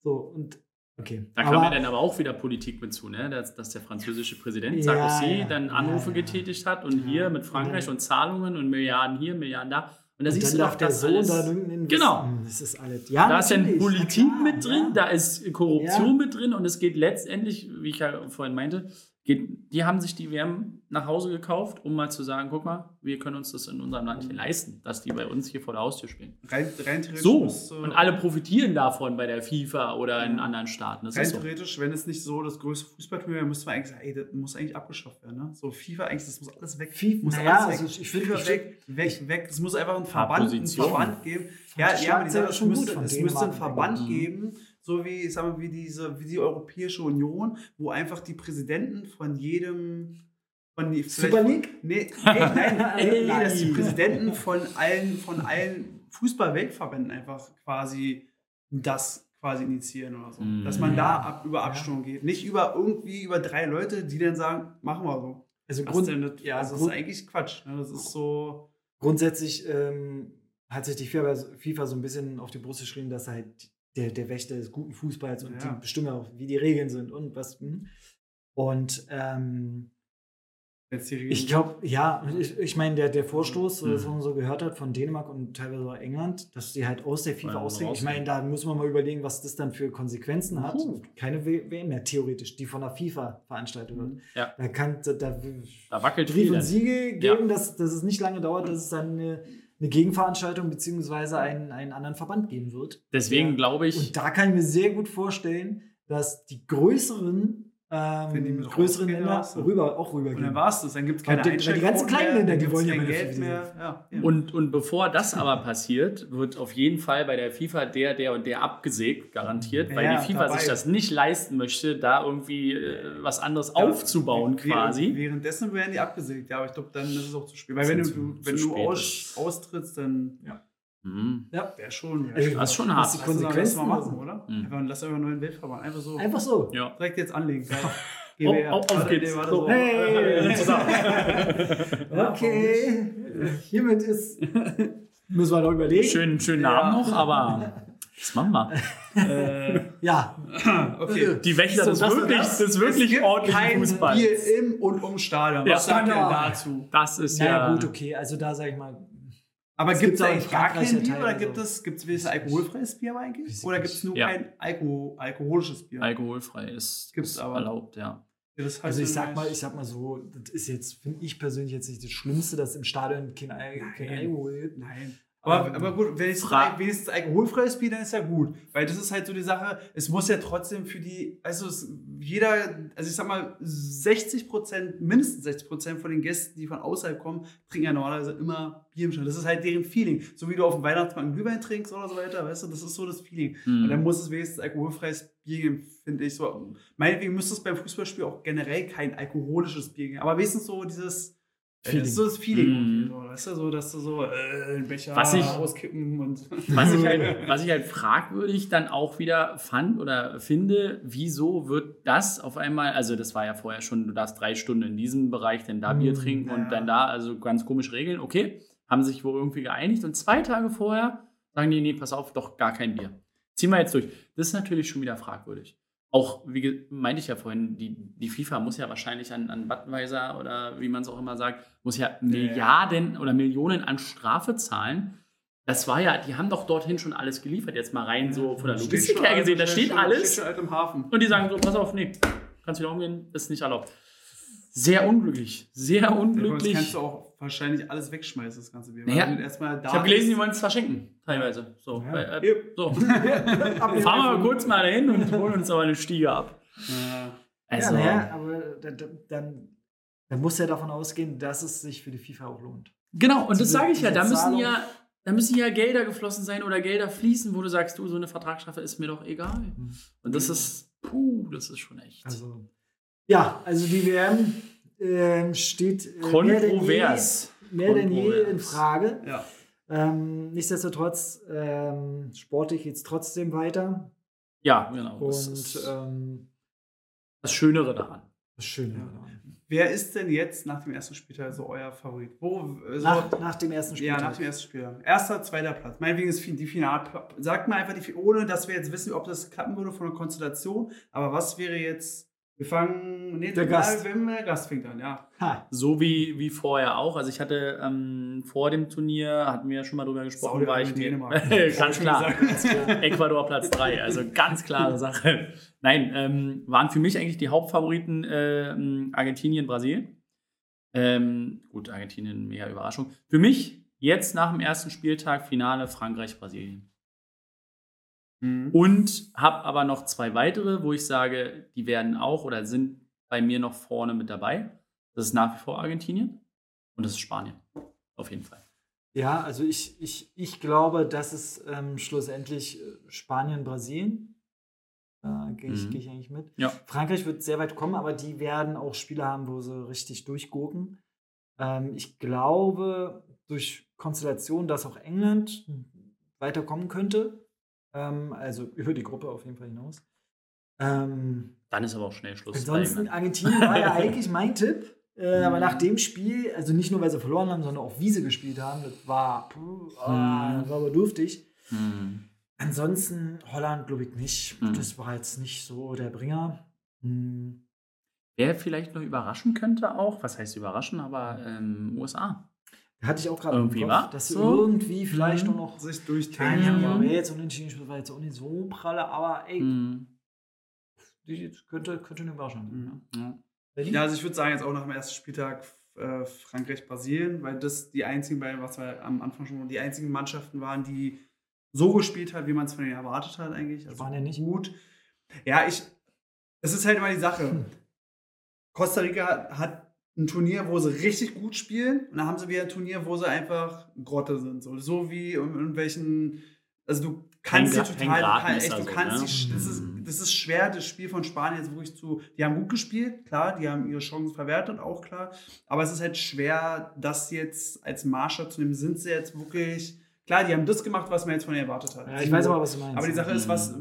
So, und okay. Da kam ja dann aber auch wieder Politik mit zu, ne? dass, dass der französische Präsident Sarkozy ja. dann Anrufe getätigt hat und hier mit Frankreich Und Zahlungen und Milliarden hier, Milliarden da. Und da und siehst du doch, der dass Sohn alles, da Genau. Hm, Das ist alles. Ja, da ist dann Politik klar, mit drin, da ist Korruption mit drin und es geht letztendlich, wie ich ja vorhin meinte, die haben sich die WM nach Hause gekauft, um mal zu sagen, guck mal, wir können uns das in unserem Land hier leisten, dass die bei uns hier vor der Haustür spielen. Rein, rein theoretisch So, äh, und alle profitieren davon bei der FIFA oder in Ja. anderen Staaten. Das Rein ist so. theoretisch, wenn es nicht so das größte Fußballturnier wäre, müsste man eigentlich sagen, ey, das muss eigentlich abgeschafft werden. Ne? So FIFA, eigentlich, das muss alles weg. FIFA, muss naja, alles also ich find- FIFA ich weg, weg, weg. Es muss einfach einen Verband, einen. Verband geben. Ja, ja, aber die Sache, es schon gut müsste, es müsste einen Verband Mhm. geben, so wie, ich sag mal, wie diese, wie die Europäische Union, wo einfach die Präsidenten von jedem von die, Super League? Nee, nee nein, nee, Nein. dass die Präsidenten von allen, von allen Fußball-Weltverbänden einfach quasi das quasi initiieren oder so. Mhm. Dass man da Ja. ab, über Ja. Abstimmung geht. Nicht über irgendwie über drei Leute, die dann sagen, machen wir so. Also Grund, denn ja, also das Grund- ist eigentlich Quatsch. Ne? Das ist so. grundsätzlich ähm, hat sich die FIFA, FIFA so ein bisschen auf die Brust geschrieben, dass er halt der, der Wächter des guten Fußballs und Ja. die bestimmen auch, wie die Regeln sind und was. hm. Und ähm, ich glaube, ja, ich, ich meine, der, der Vorstoß, mhm. was man so gehört hat von Dänemark und teilweise auch England, dass sie halt aus der FIFA wir austreten. Ich meine, da muss man mal überlegen, was das dann für Konsequenzen hat. Puh. Keine WM mehr, theoretisch, die von der FIFA veranstaltet wird. Mhm. Ja. Da kann, da, da Da wackelt Brief und Siegel Ja. geben, dass, dass es nicht lange dauert, dass es dann eine, eine Gegenveranstaltung beziehungsweise einen, einen anderen Verband geben wird. Deswegen Ja. glaube ich, Und da kann ich mir sehr gut vorstellen, dass die größeren ähm, mit größeren Länder du- rüber, auch Und dann war es das. Dann gibt es keine Und die- weil die ganzen kleinen mehr, Länder, die wollen ja kein Geld FIFA mehr. Ja, eben. Und, und bevor das aber passiert, wird auf jeden Fall bei der FIFA der, der und der abgesägt, garantiert, weil Ja, die FIFA dabei. sich das nicht leisten möchte, da irgendwie äh, was anderes Ja, aufzubauen quasi. Währenddessen werden die abgesägt, ja, aber ich glaube, dann ist es auch zu spät. Weil wenn ja du, wenn du aus, austrittst, dann Mhm. Ja, wäre schon. Wär Also. Das ist schon hart. die Lass uns mal- lass Konsequenzen mal machen, oder? Mhm. Einfach, lass einfach einen neuen Weltverband. Einfach so. einfach so. Ja. Direkt jetzt anlegen. Ja. Auf, GWR. auf, geht's. warte, So. Hey, zusammen. Okay, hiermit ist. Müssen wir noch überlegen. Schönen, schönen Ja. Namen noch, aber das machen wir. Äh, Ja, okay. Die Wächter So, des wirklich, das. des wirklich es gibt ordentlichen kein Fußballs. Bier im und um Stadion. Ja. Was sagt ihr Genau. dazu? Das ist naja, ja. gut, okay. Also da sage ich mal, Aber Es gibt es gibt eigentlich gar kein Bier oder gibt es gibt's wenigstens alkoholfreies Bier eigentlich? Oder gibt es nur Ja. kein Alko alkoholisches Bier? Alkoholfrei ist, Gibt's ist aber. erlaubt, ja. Ja, heißt also ich sag halt- mal, ich sag mal so, das ist jetzt, finde ich persönlich jetzt nicht das Schlimmste, dass im Stadion kein, Al kein. Alkohol gibt. Nein. Aber, Ähm, aber gut, wenn es Fra- wenigstens alkoholfreies Bier, dann ist ja gut. Weil das ist halt so die Sache, es muss ja trotzdem für die, also es, jeder, also ich sag mal, 60 Prozent, mindestens 60 Prozent von den Gästen, die von außerhalb kommen, trinken ja normalerweise immer Bier im Stand. Das ist halt deren Feeling. So wie du auf dem Weihnachtsmarkt Glühwein trinkst oder so weiter, weißt du, das ist so das Feeling. Mhm. Und dann muss es wenigstens alkoholfreies Bier geben, finde ich so. Meinetwegen müsste es beim Fußballspiel auch generell kein alkoholisches Bier geben. Aber wenigstens so dieses Feeling. Das ist so das Feeling. Mhm. weißt du, so, dass du so äh, einen Becher Was ich- auskippen und. Was ich, halt, was ich halt fragwürdig dann auch wieder fand oder finde, wieso wird das auf einmal, also das war ja vorher schon, du darfst drei Stunden in diesem Bereich dann da Bier Mm, trinken ja. und dann da, also ganz komisch regeln, okay, haben sich wohl irgendwie geeinigt und zwei Tage vorher sagen die, nee, pass auf, doch gar kein Bier. Ziehen wir jetzt durch. Das ist natürlich schon wieder fragwürdig. Auch, wie meinte ich ja vorhin, die, die FIFA muss ja wahrscheinlich an, an Budweiser oder wie man es auch immer sagt, muss ja Milliarden oder Millionen an Strafe zahlen. Das war ja, die haben doch dorthin schon alles geliefert, jetzt mal rein so von der Logistik her gesehen, da steht schon- alles. Steht im Hafen. Und die sagen so, pass auf, nee, kannst wieder umgehen, ist nicht erlaubt. Sehr unglücklich, sehr unglücklich. kannst du auch wahrscheinlich alles wegschmeißen, das ganze Bier. Naja, erstmal da Ich habe gelesen, die wollen es verschenken, teilweise. So, Ja. äh, äh, Yep. so. fahren wir mal kurz mal dahin und holen uns aber eine Stiege ab. Ja. Also, ja, naja, aber dann, dann, dann muss ja davon ausgehen, dass es sich für die FIFA auch lohnt. Genau, und das Diese- sage ich ja, da müssen ja, da müssen ja Gelder geflossen sein oder Gelder fließen, wo du sagst, du, so eine Vertragsstrafe ist mir doch egal. Und das ist, puh, das ist schon echt. Also, ja, also die WM ähm, steht äh, Kontrovers. mehr denn je, mehr denn je in. Frage. ja. Ähm, nichtsdestotrotz, ähm, sportlich geht es trotzdem weiter. Ja, genau. Das Und ist ähm, das Schönere daran. das Schöne. Ja. daran. Wer ist denn jetzt nach dem ersten Spieltag so euer Favorit? Wo, so, Nach, nach dem ersten ja, Spieltag. nach dem ersten Spieltag. Erster, zweiter Platz. Meinetwegen ist die Final. Sagt mal einfach, die, ohne dass wir jetzt wissen, ob das klappen würde von der Konstellation. Aber was wäre jetzt. Wir fangen. Nee, Der Gast. Wenn der Gast fängt an, ja. Ha, So wie, wie vorher auch. Also ich hatte ähm, vor dem Turnier, hatten wir ja schon mal drüber gesprochen, war ich mir, Dänemark. ganz klar. Ganz klar. Ecuador Platz 3, also ganz klare Sache. Nein, ähm, waren für mich eigentlich die Hauptfavoriten ähm, Argentinien, Brasilien. Ähm, gut, Argentinien, mega Überraschung. Für mich jetzt nach dem ersten Spieltag Finale Frankreich, Brasilien. Mhm. Und habe aber noch zwei weitere, wo ich sage, die werden auch oder sind bei mir noch vorne mit dabei. Das ist nach wie vor Argentinien und das ist Spanien. Auf jeden Fall. Ja, also ich, ich, ich glaube, dass es ähm, schlussendlich äh, Spanien, Brasilien. Da gehe ich, Mhm. geh ich eigentlich mit. Ja. Frankreich wird sehr weit kommen, aber die werden auch Spiele haben, wo sie richtig durchgurken. Ähm, ich glaube, durch Konstellation, dass auch England weiterkommen könnte. Ähm, also über die Gruppe auf jeden Fall hinaus. Ähm, Dann ist aber auch schnell Schluss. Ansonsten, Argentinien war ja eigentlich mein Tipp. Äh, Aber Mhm. nach dem Spiel, also nicht nur, weil sie verloren haben, sondern auch wie sie gespielt haben, das war, puh, ah, Mhm. das war aber dürftig. Hm. Ansonsten Holland glaube ich nicht. Mhm. Das war jetzt nicht so der Bringer. Hm. Wer vielleicht noch überraschen könnte auch, was heißt überraschen, aber ähm, USA. Hatte ich auch gerade Irgendwie, im? Kopf, dass sie So. irgendwie vielleicht Mhm. noch noch Sich durchtanken. Mhm. aber jetzt unentschieden war jetzt auch nicht so pralle, aber ey, Hm. die könnte, könnte eine Überraschung sein. Mhm. Ja. Ja, also ich würde sagen, jetzt auch nach dem ersten Spieltag äh, Frankreich, Brasilien, weil das die einzigen beiden, was wir am Anfang schon die einzigen Mannschaften waren, die so gespielt hat, wie man es von ihnen erwartet hat, eigentlich. Also Spanien nicht. gut. Ja, ich, Es ist halt immer die Sache. Hm. Costa Rica hat ein Turnier, wo sie richtig gut spielen und dann haben sie wieder ein Turnier, wo sie einfach Grotte sind. So, so wie in irgendwelchen. Also du kannst sie total. Kann, echt, du so, kannst ne? sie, das, ist, das ist schwer, das Spiel von Spanien jetzt wirklich zu. Die haben gut gespielt, klar, die haben ihre Chancen verwertet, auch klar. Aber es ist halt schwer, das jetzt als Maßstab zu nehmen. Sind sie jetzt wirklich. Klar, die haben das gemacht, was man jetzt von ihnen erwartet hat. Ja, ich weiß aber, was du meinst. Aber die Sache ist, was,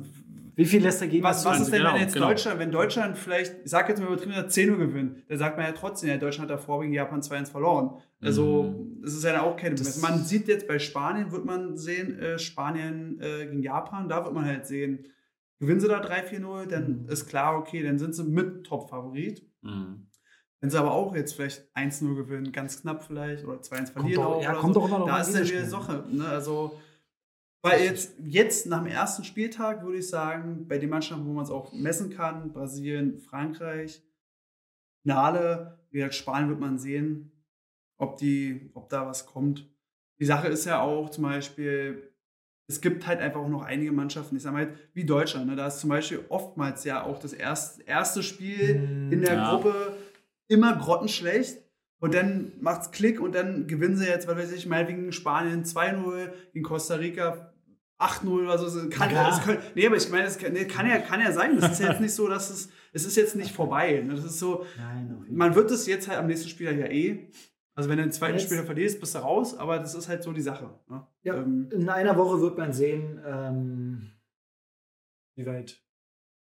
Wie viel lässt er gehen? was, was ist denn, Genau, wenn jetzt genau. Deutschland, wenn Deutschland vielleicht, ich sag jetzt mal übertrieben, 10 Uhr gewinnt, dann sagt man ja trotzdem, ja, Deutschland hat davor gegen Japan 2-1 verloren. Also, Mhm. das ist ja auch keine Das- Man sieht jetzt bei Spanien, wird man sehen, äh, Spanien äh, gegen Japan, da wird man halt sehen, gewinnen sie da 3-4-0, dann Mhm. ist klar, okay, dann sind sie mit Top-Favorit. Mhm. Wenn sie aber auch jetzt vielleicht 1-0 gewinnen, ganz knapp vielleicht, oder 2-1 verlieren doch- auch. ja, oder kommt so, doch immer noch Da ist dann wieder. Sache. Ne? Also, weil jetzt, jetzt nach dem ersten Spieltag würde ich sagen, bei den Mannschaften, wo man es auch messen kann, Brasilien, Frankreich, Finale, wie gesagt, Spanien wird man sehen, ob, die, ob da was kommt. Die Sache ist ja auch zum Beispiel, es gibt halt einfach auch noch einige Mannschaften, ich sag mal, wie Deutschland. Ne? Da ist zum Beispiel oftmals ja auch das erste, erste Spiel Hm, in der Ja. Gruppe immer grottenschlecht. Und dann macht's Klick und dann gewinnen sie jetzt, was weiß ich, meinetwegen Spanien 2-0, gegen Costa Rica 8-0 oder so. Kann, Ja. das können, nee, aber ich meine, das kann, nee, kann, ja, kann ja sein. Das ist jetzt nicht so, dass es, es ist jetzt nicht vorbei. ne? Das ist so, Nein, man wird es jetzt halt am nächsten Spieler ja eh. Also wenn du den zweiten Jetzt- Spieler verlierst, bist du raus, aber das ist halt so die Sache. Ne? Ja. Ähm, In einer Woche wird man sehen, ähm, wie weit.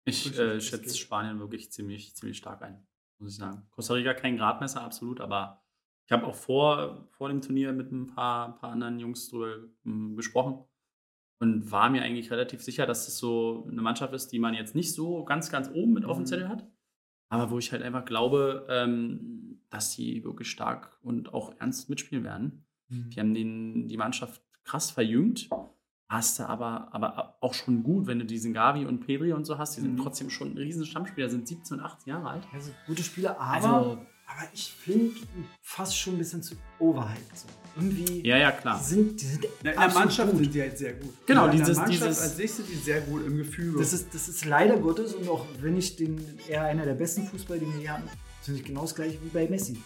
Ich äh, schätze. Spanien wirklich ziemlich, ziemlich stark ein, muss ich sagen. Costa Rica kein Gradmesser, absolut, aber ich habe auch vor, vor dem Turnier mit ein paar, paar anderen Jungs drüber ähm, gesprochen und war mir eigentlich relativ sicher, dass es so eine Mannschaft ist, die man jetzt nicht so ganz, ganz oben mit auf dem Mhm. Zettel hat, aber wo ich halt einfach glaube, ähm, dass sie wirklich stark und auch ernst mitspielen werden. Die haben den, die Mannschaft krass verjüngt. Hast du aber, aber auch schon gut, wenn du diesen Gavi und Pedri und so hast. Die sind Mhm. trotzdem schon ein riesen Stammspieler, sind 17 und 18 Jahre alt. Also gute Spieler, aber, Also, aber ich finde fast schon ein bisschen zu overhyped. So. Irgendwie ja, ja, die klar. sind, die sind in der absolut Mannschaft gut. sind die halt sehr gut. Genau, in der dieses- Mannschaft dieses- als sich sind die sehr gut im Gefüge. Das ist, das ist leider Gottes und auch wenn ich den eher einer der besten Fußballer, die wir hier hatten, finde ich genau das gleiche wie bei Messi.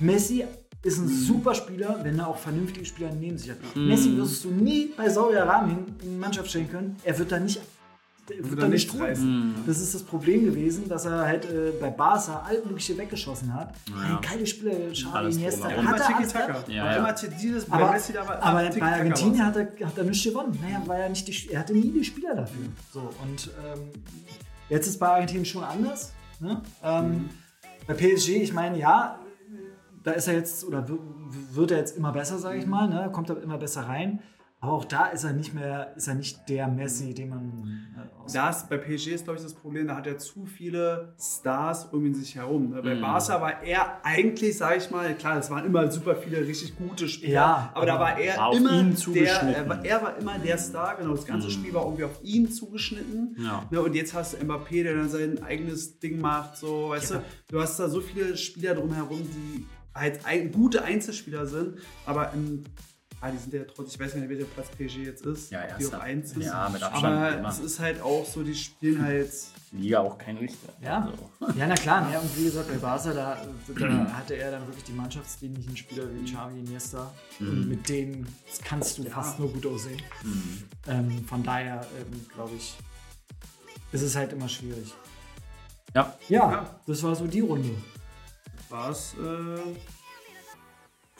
Messi ist ein super Spieler, wenn er auch vernünftige Spieler neben sich hat. Mhm. Messi wirst du nie bei Saudi-Arabien in die Mannschaft stellen können. Er wird da nicht, wird er nicht nicht reißen. Mhm. Das ist das Problem gewesen, dass er halt äh, bei Barca all mögliche weggeschossen hat. Ja. Ein geile Spieler, Xavi, Iniesta, hat immer er Tiki-Taka. Ja, ja. dieses, Aber, Messi aber bei Argentinien hat er, hat er nichts gewonnen. Naja, weil er nicht die, er hatte nie die Spieler dafür. So, und ähm, jetzt ist bei Argentinien schon anders. Ne? Ähm, Mhm. Bei PSG, ich meine, ja, da ist er jetzt, oder wird er jetzt immer besser, sage ich mal, ne? kommt er immer besser rein. Aber auch da ist er nicht mehr, ist er nicht der Messi, den man äh, aus Da ist, bei PSG ist, glaube ich, das Problem, da hat er zu viele Stars um sich herum. Ne? Bei Mhm. Barca war er eigentlich, sage ich mal, klar, es waren immer super viele richtig gute Spieler, Ja, aber, da war er war auf immer ihn der, zugeschnitten. er war, er war immer der Star, genau, das ganze Mhm. Spiel war irgendwie auf ihn zugeschnitten. Ja. Ne, und jetzt hast du Mbappé, der dann sein eigenes Ding macht, so, weißt Ja. du, du hast da so viele Spieler drumherum, die halt ein, gute Einzelspieler sind, aber im, ah, die sind ja trotzdem, ich weiß nicht, welcher Platz PSG jetzt ist, Ja, die auf erster. 1 ist. Ja, mit Abstand. Aber immer. es ist halt auch so, die spielen halt. Liga auch kein Richter. Ja. Also. Ja, na klar, ne? und wie gesagt, bei Barca, da, da hatte er dann wirklich die mannschaftsdienlichen Spieler wie Xavi, Iniesta. Und Mhm. mit denen kannst du Ja. fast nur gut aussehen. Mhm. Ähm, von daher, ähm, glaube ich, ist es halt immer schwierig. Ja. Ja, Ja. das war so die Runde. war es äh,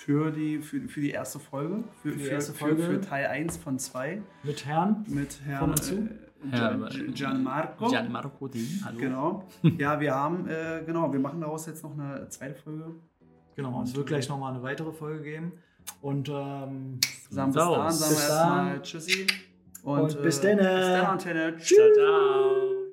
für, die, für, für die erste Folge. Für, die für, erste für, Folge. Für, Teil 1 von 2 Mit Herrn. mit Herrn äh, Herr- Gian, Gian- Gianmarco. Gianmarco Di, hallo. Genau. Ja, wir haben, äh, genau, wir machen daraus jetzt noch eine zweite Folge. Genau, es wird gleich nochmal eine weitere Folge geben. Und ähm, Sagen bis So, dann, sagen wir erstmal dann. Tschüssi. Und bis äh, denne. Bis dann, Antenne. Tschüss. Ciao, ciao.